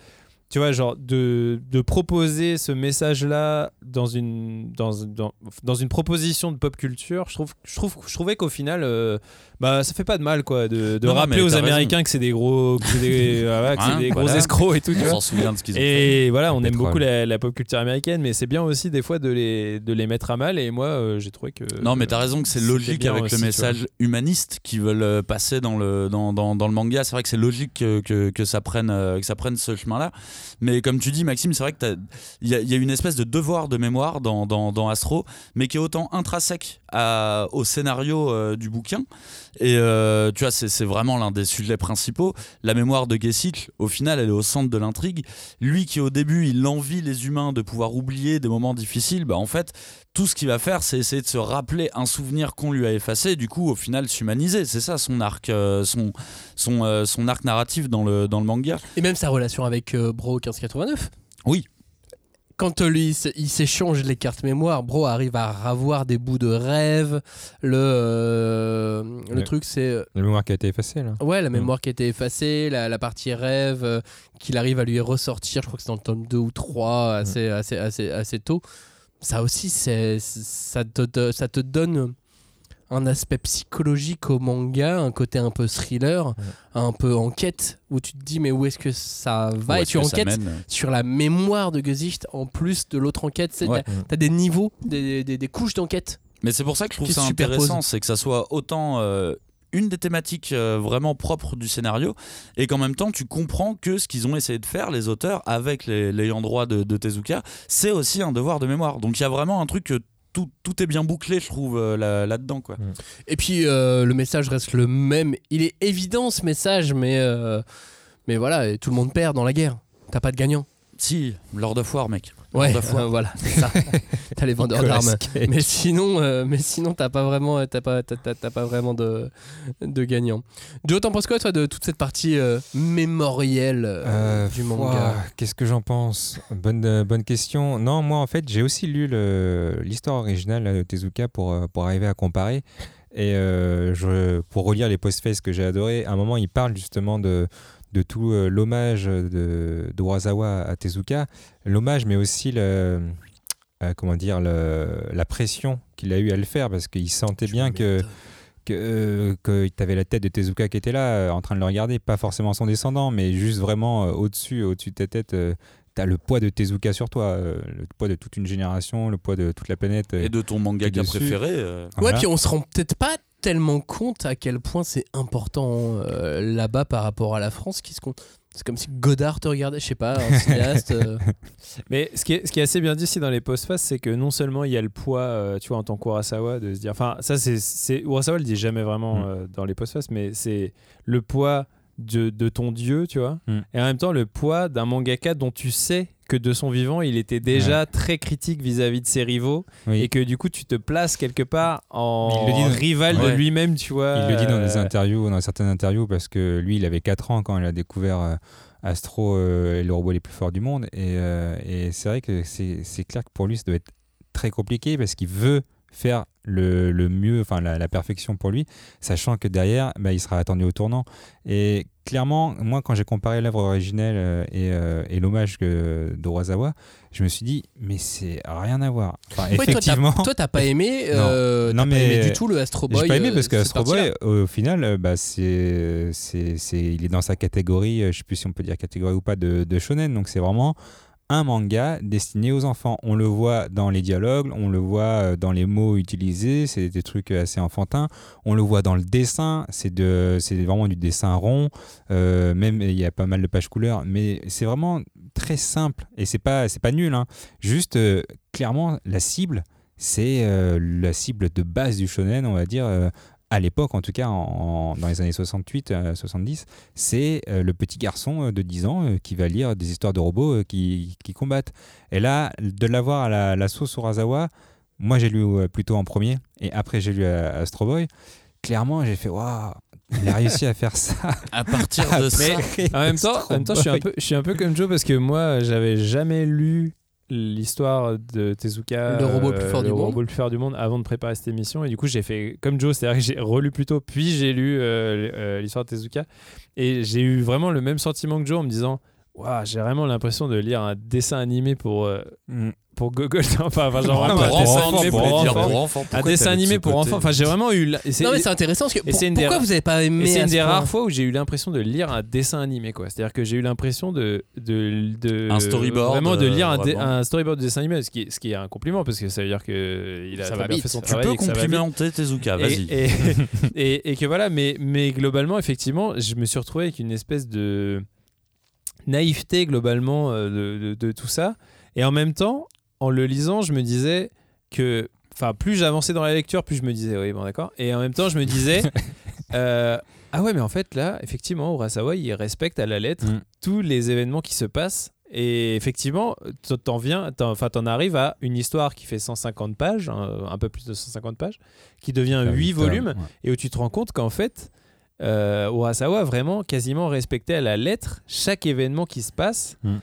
Tu vois, genre de, proposer ce message-là dans une, dans, une proposition de pop culture, je, trouve, je, trouve, je trouvais qu'au final, euh, bah, ça fait pas de mal quoi, de, de Non, non, rappeler aux Américains que c'est des gros, que c'est des, *laughs* voilà, que c'est Hein, des gros voilà. escrocs et tout. On s'en souvient de ce qu'ils ont fait. Et voilà, on aime beaucoup la, la pop culture américaine, mais c'est bien aussi des fois de les, de les mettre à mal. Et moi, euh, j'ai trouvé que. Non, mais t'as raison que c'est logique avec aussi, le message humaniste qu'ils veulent euh, passer dans le, dans, dans, dans le manga. C'est vrai que c'est logique que, que, que ça prenne, euh, que ça prenne ce chemin-là. Mais comme tu dis, Maxime, c'est vrai que t'as- il y a, y a une espèce de devoir de mémoire dans, Astro, mais qui est autant intrinsèque au scénario euh, du bouquin. Et euh, tu vois, c'est vraiment l'un des sujets principaux. La mémoire de Gessic, au final, elle est au centre de l'intrigue. Lui qui, au début, il envie les humains de pouvoir oublier des moments difficiles, bah, en fait, tout ce qu'il va faire, c'est essayer de se rappeler un souvenir qu'on lui a effacé, et du coup, au final, s'humaniser. C'est ça son arc, euh, son, son, euh, son arc narratif dans le, dans le manga. Et même sa relation avec euh, Bro 1589. Oui. Quand lui, il s'échange les cartes mémoire, Bro arrive à ravoir des bouts de rêve. Le, euh, le Le- truc, c'est. La mémoire qui a été effacée là. Ouais, la mémoire qui a été effacée, la, la partie rêve, euh, qu'il arrive à lui ressortir, je crois que c'est dans le tome 2 ou 3, assez, assez, assez, assez tôt. Ça aussi, c'est, ça, te, ça te donne un aspect psychologique au manga, un côté un peu thriller, un peu enquête, où tu te dis mais où est-ce que ça va? Et tu enquêtes sur la mémoire de Gesicht en plus de l'autre enquête. Ouais. t'as, t'as des niveaux, des, des, des couches d'enquête. Mais c'est pour ça que je trouve ça intéressant, c'est que ça soit autant euh, une des thématiques euh, vraiment propres du scénario, et qu'en même temps tu comprends que ce qu'ils ont essayé de faire, les auteurs, avec les- l'ayant droit de, de Tezuka, c'est aussi un devoir de mémoire. Donc il y a vraiment un truc que tout, tout est bien bouclé, je trouve, euh, là- là-dedans. quoi. Et puis euh, le message reste le même. Il est évident ce message, mais, euh, mais voilà, tout le monde perd dans la guerre. T'as pas de gagnant. Si, Lord of War, mec. Ouais, euh, voilà, c'est ça. *laughs* t'as les vendeurs d'armes. Mais sinon, euh, mais sinon, t'as pas vraiment, t'as pas, t'as, t'as- t'as pas vraiment de, de gagnant. Joe, t'en penses quoi toi de toute cette partie euh, mémorielle euh, Euh, du manga Qu'est-ce que j'en pense? Bonne, euh, bonne question. Non, moi en fait, j'ai aussi lu le- l'histoire originale de Tezuka pour, euh, pour arriver à comparer. Et euh, je, pour relire les post-faces que j'ai adoré, à un moment, il parle justement de, de tout euh, l'hommage de, de Urasawa à Tezuka. L'hommage, mais aussi le, euh, comment dire, le- la pression qu'il a eu à le faire parce qu'il sentait bien que que, euh, que tu avais la tête de Tezuka qui était là, euh, en train de le regarder, pas forcément son descendant, mais juste vraiment euh, au-dessus, au-dessus de ta tête, tu as le poids de Tezuka sur toi, euh, le poids de toute une génération, le poids de toute la planète. euh, Et de ton dessus. préféré. euh, Ouais, voilà. puis on se rend peut-être pas tellement compte à quel point c'est important euh, là-bas par rapport à la France. Qui se compte. C'est comme si Godard te regardait, je sais pas, un cinéaste. euh, *laughs* Mais ce qui, est, ce qui est assez bien dit ici dans les post-faces, c'est que non seulement il y a le poids, euh, tu vois, en tant qu'Urasawa, de se dire. Enfin, ça, c'est. c'est- Urasawa le dit jamais vraiment Mm. euh, dans les post-faces, mais c'est le poids de, de ton dieu, tu vois. Mm. Et en même temps, le poids d'un mangaka dont tu sais que de son vivant, il était déjà très critique vis-à-vis de ses rivaux. Oui. Et que du coup, tu te places quelque part en Il le dit rival de lui-même, tu vois. Il le dit dans des euh, interviews, dans certaines interviews, parce que lui, il avait 4 ans quand il a découvert euh, Astro euh, est le robot les plus forts du monde. Et, et c'est vrai que c'est clair que pour lui, ça doit être très compliqué parce qu'il veut faire le, le mieux, enfin la, la perfection pour lui, sachant que derrière, bah, il sera attendu au tournant. Et clairement, moi, quand j'ai comparé l'œuvre originelle euh, et, euh, et l'hommage d'Urasawa, je me suis dit, mais c'est rien à voir. Enfin, Ouais, effectivement. *laughs* toi, t'as pas aimé, Non. euh, Non, pas mais aimé du tout le Astro Boy. J'ai pas aimé euh, parce que Astro. Boy, au final, euh, bah, c'est, c'est, il est dans sa catégorie, je sais plus si on peut dire catégorie ou pas, de, de shonen. Donc c'est vraiment un manga destiné aux enfants. On le voit dans les dialogues, on le voit euh, dans les mots utilisés, c'est des trucs assez enfantins. On le voit dans le dessin, c'est, de, c'est vraiment du dessin rond. Euh, même il y a pas mal de pages couleurs, mais c'est vraiment très simple et c'est pas, c'est pas nul. hein. Juste, euh, clairement, la cible c'est euh, la cible de base du shonen, on va dire, euh, à l'époque en tout cas, en, en- dans les années 68-70, c'est euh, le petit garçon euh, de 10 ans euh, qui va lire des histoires de robots euh, qui, qui combattent. Et là, de l'avoir à la, la sauce Urasawa, moi j'ai lu euh, plutôt en premier, et après j'ai lu euh, Astro Boy, clairement j'ai fait waouh, il a réussi à faire ça. *laughs* À partir *laughs* de ça. Mais en même temps, en même temps je, suis un peu, je suis un peu comme Joe parce que moi, j'avais jamais lu l'histoire de Tezuka, Le robot le plus fort le du monde. robot le plus fort du monde, avant de préparer cette émission. Et du coup, j'ai fait comme Joe, c'est-à-dire que j'ai relu plus tôt, puis j'ai lu euh, euh, l'histoire de Tezuka. Et j'ai eu vraiment le même sentiment que Joe en me disant Waouh, j'ai vraiment l'impression de lire un dessin animé pour, euh, Mm. pour Gogol. *laughs* enfin, enfin, genre, bah, un Pour dessin enfants, animé pour dire enfants. pour enfants. Un dessin animé pour enfants. Enfin, j'ai vraiment eu. la- c'est- Non, mais c'est intéressant parce que et pour- c'est une des pourquoi rares- vous avez pas aimé c'est à une ce des point rares fois où j'ai eu l'impression de lire un dessin animé, quoi. C'est-à-dire que j'ai eu l'impression de, de, de- Un storyboard, vraiment de euh, lire un, dé- vraiment. un storyboard de dessin animé, ce qui, est- ce qui est un compliment parce que ça veut dire que il a Ça va bien fait son Tu travail. peux complimenter Tezuka, Et, vas-y. et, *laughs* et- et que voilà, mais, mais globalement, effectivement, je me suis retrouvé avec une espèce de naïveté globalement euh, de, de- de tout ça. Et en même temps, en le lisant, je me disais que, enfin, plus j'avançais dans la lecture, plus je me disais, oui, bon, d'accord. Et en même temps, je me disais, *laughs* euh, ah ouais, mais en fait, là, effectivement, Urasawa, il respecte à la lettre Mm. tous les événements qui se passent. Et effectivement, t'en viens, enfin, t'en arrives à une histoire qui fait 150 pages, un, un peu plus de 150 pages, qui devient 8 volumes, et où tu te rends compte qu'en fait, euh, Urasawa a vraiment quasiment respecté à la lettre chaque événement qui se passe. Mm.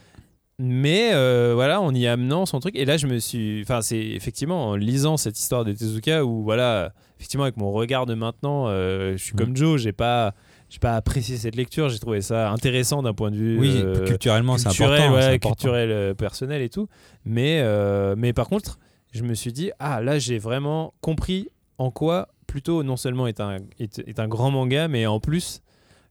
Mais euh, voilà, en y amenant son truc. Et là, je me suis. Enfin, c'est effectivement en lisant cette histoire de Tezuka où, voilà, effectivement, avec mon regard de maintenant, euh, je suis Mm. comme Joe, j'ai pas. J'ai pas apprécié cette lecture, j'ai trouvé ça intéressant d'un point de vue Oui, euh, culturellement, c'est culturel, important. ouais, c'est important. culturel, personnel et tout. Mais, euh, mais par contre, je me suis dit, ah là, j'ai vraiment compris en quoi plutôt non seulement est un, est, est un grand manga, mais en plus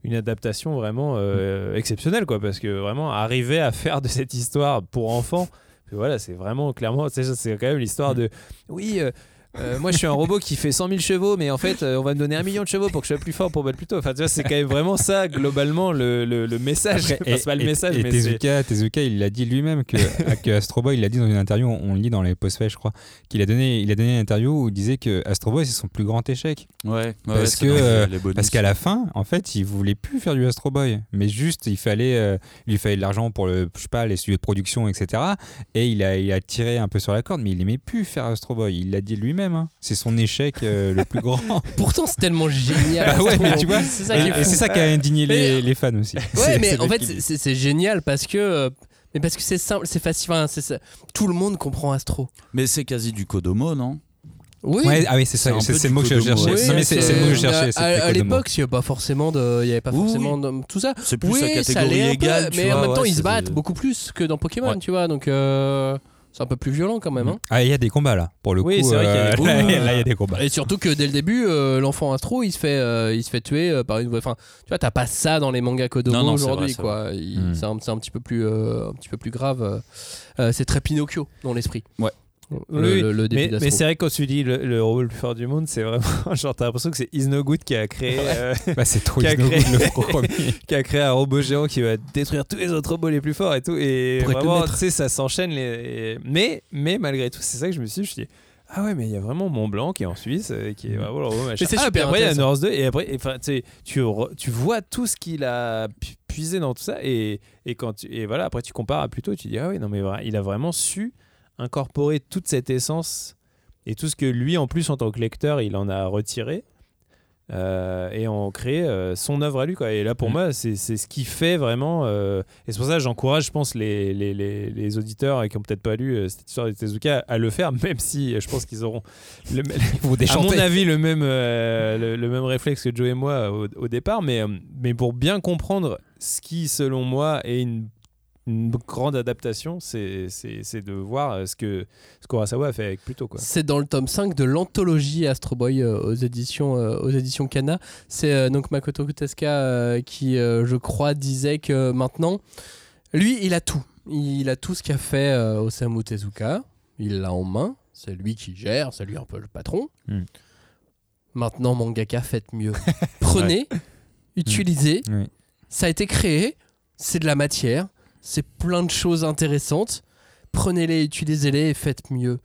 une adaptation vraiment euh, exceptionnelle, quoi. Parce que vraiment, arriver à faire de cette histoire pour enfants, *laughs* voilà, c'est vraiment clairement, c'est c'est quand même l'histoire de, oui. euh, euh, moi, je suis un robot qui fait 100 000 chevaux, mais en fait, euh, on va me donner un million de chevaux pour que je sois plus fort pour battre plus tôt. Enfin, tu vois, c'est quand même vraiment ça, globalement, le, le, le message. Après, Enfin, c'est pas le et- message, et mais c'est. Tezuka, Tezuka, il l'a dit lui-même que, *laughs* que Astro Boy, il l'a dit dans une interview, on, on le lit dans les post je crois, qu'il a donné, il a donné une interview où il disait que Astro Boy c'est son plus grand échec. Ouais, ouais, Parce ouais, que, euh. Parce qu'à la fin, en fait, il voulait plus faire du Astro Boy, mais juste il fallait, euh, il lui fallait de l'argent pour le, je sais pas, les studios de production, etc. Et il a, il a tiré un peu sur la corde, mais il aimait plus faire Astro Boy. Il l'a dit lui-même. Hein. C'est son échec euh, le plus grand. *laughs* Pourtant, c'est tellement génial. Bah ouais, Astro, mais en tu vois, plus. c'est ça et qui est et fou. c'est ça qui a indigné les, Mais- les fans aussi. Ouais, mais en fait, c'est c'est génial parce que. euh, Mais parce que c'est simple, c'est facile. Enfin, c'est ça. Tout le monde comprend Astro. Mais c'est quasi du Kodomo, non? Oui. Ouais, ah oui, c'est C'est ça, un c'est peu c'est du le mot que je Kodomo, cherchais. ouais. Non, mais c'est c'est le mot que je cherchais. À, c'était à Kodomo. l'époque, il n'y avait pas forcément de, il y avait pas Oui, forcément de- tout ça. C'est plus oui, sa ça catégorie l'est un peu, égale. tu mais en vois, même temps, ouais, ils se c'est- battent beaucoup plus que dans Pokémon, Ouais. tu vois. Donc, euh, c'est un peu plus violent quand même. hein. Ah, il y a des combats là, pour le Oui, coup. c'est vrai qu'il y a des euh, *laughs* là, là, il y a des combats. Et surtout que dès le début, euh, l'enfant Astro, il se fait, euh, il se fait tuer euh, par une. Enfin, tu vois, t'as pas ça dans les mangas Kodomo aujourd'hui, c'est quoi. Il- Mm. C'est un, petit peu plus, euh, un petit peu plus grave. euh. Euh, c'est très Pinocchio dans l'esprit. Ouais. Le, Oui, le- le début Mais, d'Astro. mais c'est vrai que quand tu dis le, le robot le plus fort du monde, c'est vraiment *laughs* genre t'as l'impression que c'est Is No Good qui a créé euh, *laughs* Bah, c'est trop Qui a créé- *laughs* qui a créé un robot géant qui va détruire tous les autres robots les plus forts et tout et Pour vraiment tu sais ça s'enchaîne les mais mais malgré tout c'est ça que je me suis dit, je me suis dit ah ouais mais il y a vraiment Mont Blanc qui est en Suisse euh, qui est vraiment le robot machin. c'est ah, puis super après il y a. North 2 et après et, enfin tu sais tu re- tu vois tout ce qu'il a pu- puisé dans tout ça et et quand tu, et voilà après tu compares à plus tôt tu dis ah oui non mais il a vraiment su incorporer toute cette essence et tout ce que lui en plus en tant que lecteur il en a retiré euh, et en créer euh, son œuvre à lui. Quoi. Et là, pour Mm. moi, c'est ce qui fait vraiment. euh, et c'est pour ça que j'encourage, je pense, les, les, les, les auditeurs qui n'ont peut-être pas lu cette histoire de Tezuka à le faire, *laughs* même si je pense qu'ils auront, le, *laughs* à mon avis, le même, le, le même réflexe que Joe et moi au, au départ. Mais, mais pour bien comprendre ce qui, selon moi, est une une grande adaptation, c'est de voir euh, ce que ce qu'Urasawa a fait avec Pluto. C'est dans le tome 5 de l'anthologie Astro Boy euh, aux éditions euh, aux éditions Kana. C'est euh, donc Makoto euh, qui euh, je crois disait que maintenant lui il a tout. Il a tout ce qu'a fait euh, Osamu Tezuka, il l'a en main, c'est lui qui gère, c'est lui un peu le patron. Hmm. Maintenant mangaka faites mieux. *laughs* Prenez, utilisez, Oui. ça a été créé, c'est de la matière, c'est plein de choses intéressantes. Prenez-les, utilisez-les et faites mieux.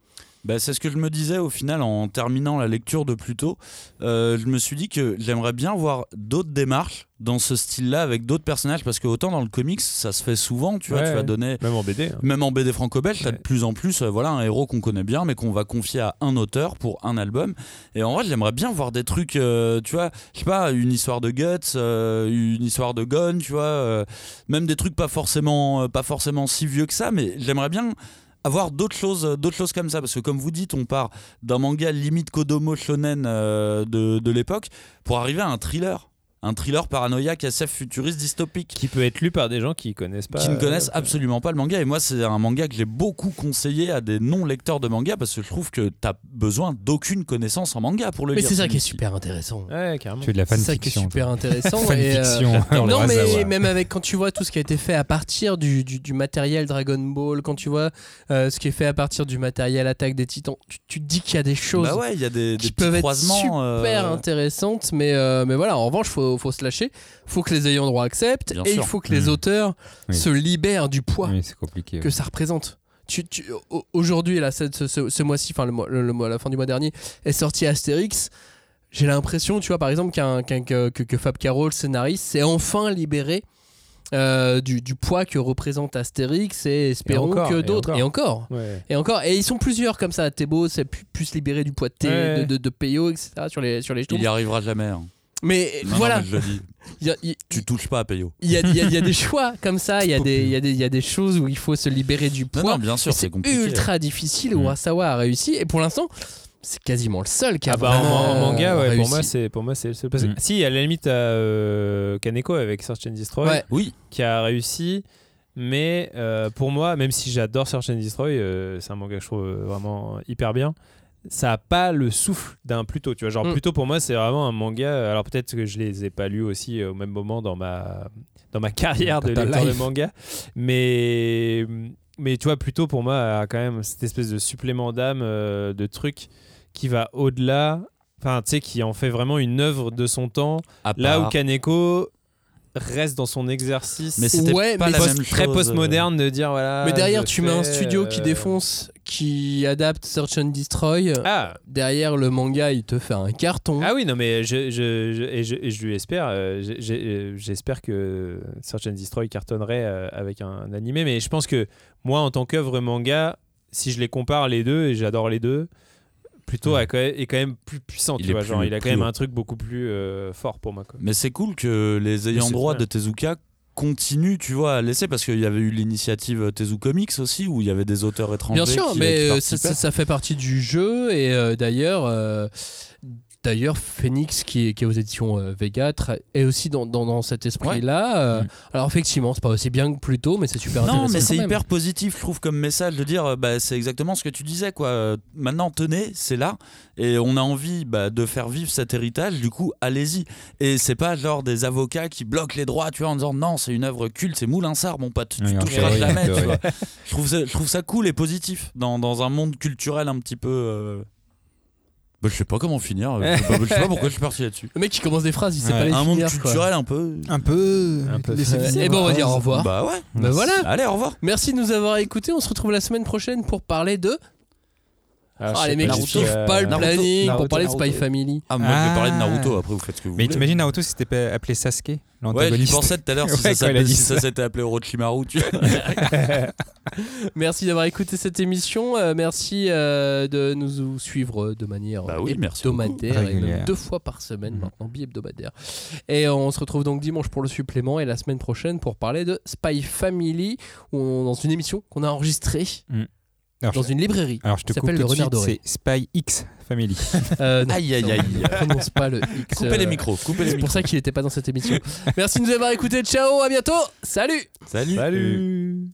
Bah, c'est ce que je me disais au final en terminant la lecture de Pluto. Euh, je me suis dit que j'aimerais bien voir d'autres démarches dans ce style-là avec d'autres personnages parce que autant dans le comics ça se fait souvent, tu vois, Ouais, tu vas donner Même en BD. hein. même en BD franco-belge, t'as de Ouais. plus en plus euh, voilà un héros qu'on connaît bien mais qu'on va confier à un auteur pour un album. Et en vrai, j'aimerais bien voir des trucs euh, tu vois, je sais pas, une histoire de Guts, euh, une histoire de Gon, tu vois, même des trucs pas forcément pas forcément si vieux que ça mais j'aimerais bien avoir d'autres choses euh, d'autres choses comme ça. Parce que comme vous dites on part d'un manga limite Kodomo shonen euh, de, de l'époque pour arriver à un thriller un thriller paranoïaque SF futuriste dystopique Qui peut être lu par des gens qui connaissent pas. qui ne connaissent euh, absolument pas le manga et moi c'est un manga que j'ai beaucoup conseillé à des non lecteurs de manga parce que je trouve que t'as besoin d'aucune connaissance en manga pour le Mais lire c'est ça qui est super intéressant. Ouais, carrément. Tu fais de la C'est ça qui est fanfiction. super toi. intéressant. et, euh, Fanfiction. *laughs* non, mais même avec quand tu vois tout ce qui a été fait à partir du, du, du matériel Dragon Ball, quand tu vois euh, ce qui est fait à partir du matériel Attaque des Titans, tu, tu te dis qu'il y a des choses bah ouais il y a des, des qui peuvent être super euh, intéressantes, mais, euh, mais voilà, en revanche, faut, faut se lâcher, faut que les ayants droit acceptent, Bien et sûr. il faut que les Mhm. auteurs Oui. se libèrent du poids Oui, c'est compliqué. que ça représente. Tu, tu- au- aujourd'hui, là, ce, ce- ce mois-ci, enfin le, la fin du mois dernier, est sorti Astérix. J'ai l'impression, tu vois, par exemple, qu'un- que, que, Fab Caro, le scénariste, s'est enfin libéré euh, du, du poids que représente Astérix et espérons encore, que et d'autres. Et encore. Ouais. Et encore. Et ils sont plusieurs comme ça. Thébo s'est pu, pu se libérer du poids de, Thé- Ouais. de, de, de Peyo, etc. sur les, sur les il y arrivera jamais hein. Mais Non, non, voilà, mais je le dis *laughs* il y a- il- tu touches pas à Peyo il y a, il y a- il y a des *laughs* choix comme ça. Il y, a des- choses où il faut se libérer du poids. non bien sûr c'est ultra difficile. Mm. Urasawa a réussi. Et pour l'instant, c'est quasiment le seul qui a Ah bah, en, vraiment en manga, ouais, pour moi, c'est pour moi c'est le seul. parce que- Mm. Si, à la limite, à euh, Kaneko avec Search and Destroy, Ouais. oui qui a réussi. Mais euh, pour moi, même si j'adore Search and Destroy, euh, c'est un manga que je trouve vraiment hyper bien. Ça a pas le souffle d'un Pluto, tu vois. Genre Mm. Pluto pour moi, c'est vraiment un manga. Alors peut-être que je les ai pas lus aussi euh, au même moment dans ma dans ma *laughs* carrière de lecteur de manga, mais mais tu vois Pluto pour moi a quand même cette espèce de supplément d'âme, euh, de truc qui va au-delà. Enfin, tu sais, qui en fait vraiment une œuvre de son temps. à Là où Kaneko reste dans son exercice mais c'était Ouais, pas mais la post- même très chose, postmoderne de dire voilà. Mais derrière, tu mets un studio qui euh, défonce, qui adapte Search and Destroy. Ah, Derrière le manga, il te fait un carton. ah oui, non, mais je, je, je- et, je, et je lui espère, euh, euh, j'espère que Search and Destroy cartonnerait euh, avec un, animé, mais je pense que moi, en tant qu'œuvre manga, si je les compare les deux, et j'adore les deux, plutôt Ouais. a quand même- est quand même plus puissant, Il tu vois, plus- genre il a quand même haut. un truc beaucoup plus euh, fort pour moi. Quoi. Mais c'est cool que les ayants droit de Tezuka continuent, tu vois, à laisser parce qu'il y avait eu l'initiative Tezu Comics aussi où il y avait des auteurs étrangers. Bien sûr, qui- mais qui euh, ça, participaient. ça- ça fait partie du jeu et euh, d'ailleurs, euh, d'ailleurs, Phoenix qui est, qui est aux éditions euh, Vega est aussi dans, dans, dans cet esprit-là. Euh, Mm. Alors effectivement, c'est pas aussi bien que plus tôt, mais c'est super Non, intéressant. mais c'est hyper positif, je trouve, comme message de dire, euh, bah, c'est exactement ce que tu disais, quoi. Euh, Maintenant, tenez, c'est là, et on a envie bah, de faire vivre cet héritage. Du coup, allez-y. Et c'est pas genre des avocats qui bloquent les droits, tu vois, en disant non, c'est une œuvre culte, c'est Moulinsart, mon pote, tu Oui, en toucheras jamais, tu vois. Je trouve ça, je trouve ça cool et positif dans, dans un monde culturel un petit peu. euh, bah, je sais pas comment finir. euh, *laughs* Je sais pas, je sais pas pourquoi je suis parti là-dessus. Le mec qui commence des phrases, il sait Ouais, pas les Un monde finir. quoi. culturel un peu. Un peu. Un peu. laissez et ben on va dire au revoir. Bah ouais. Ben voilà. Allez, au revoir. Merci de nous avoir écoutés. On se retrouve la semaine prochaine pour parler de Ah, Ah, les mecs, j'ai suivent fait, pas le euh, Naruto- planning Naruto- pour parler de Spy. Family. Ah, moi je vais Ah. parler de Naruto, après vous faites ce que vous Mais voulez. t'imagines Naruto si c'était pas appelé Sasuke, Ouais, j'y pensais tout à l'heure si, *laughs* Ouais, ça si s'était appelé Orochimaru. Tu... *laughs* Merci d'avoir écouté cette émission. euh, merci euh, de nous suivre de manière Bah oui, merci beaucoup. hebdomadaire et même Régulière. deux fois par semaine Mhm. maintenant, bi-hebdomadaire. Et on se retrouve donc dimanche pour le supplément et la semaine prochaine pour parler de Spy Family où on- dans une émission qu'on a enregistrée Alors, dans je- une librairie. alors je te qui coupe s'appelle tout le de Renard suite, c'est Spy X Family. Euh, non, Aïe, aïe, non, aïe. on prononce pas le X. Coupez les euh, micros, coupez les C'est pour ça qu'il n'était pas dans cette émission. Merci de nous avoir écoutés. Ciao, à bientôt. Salut Salut. Salut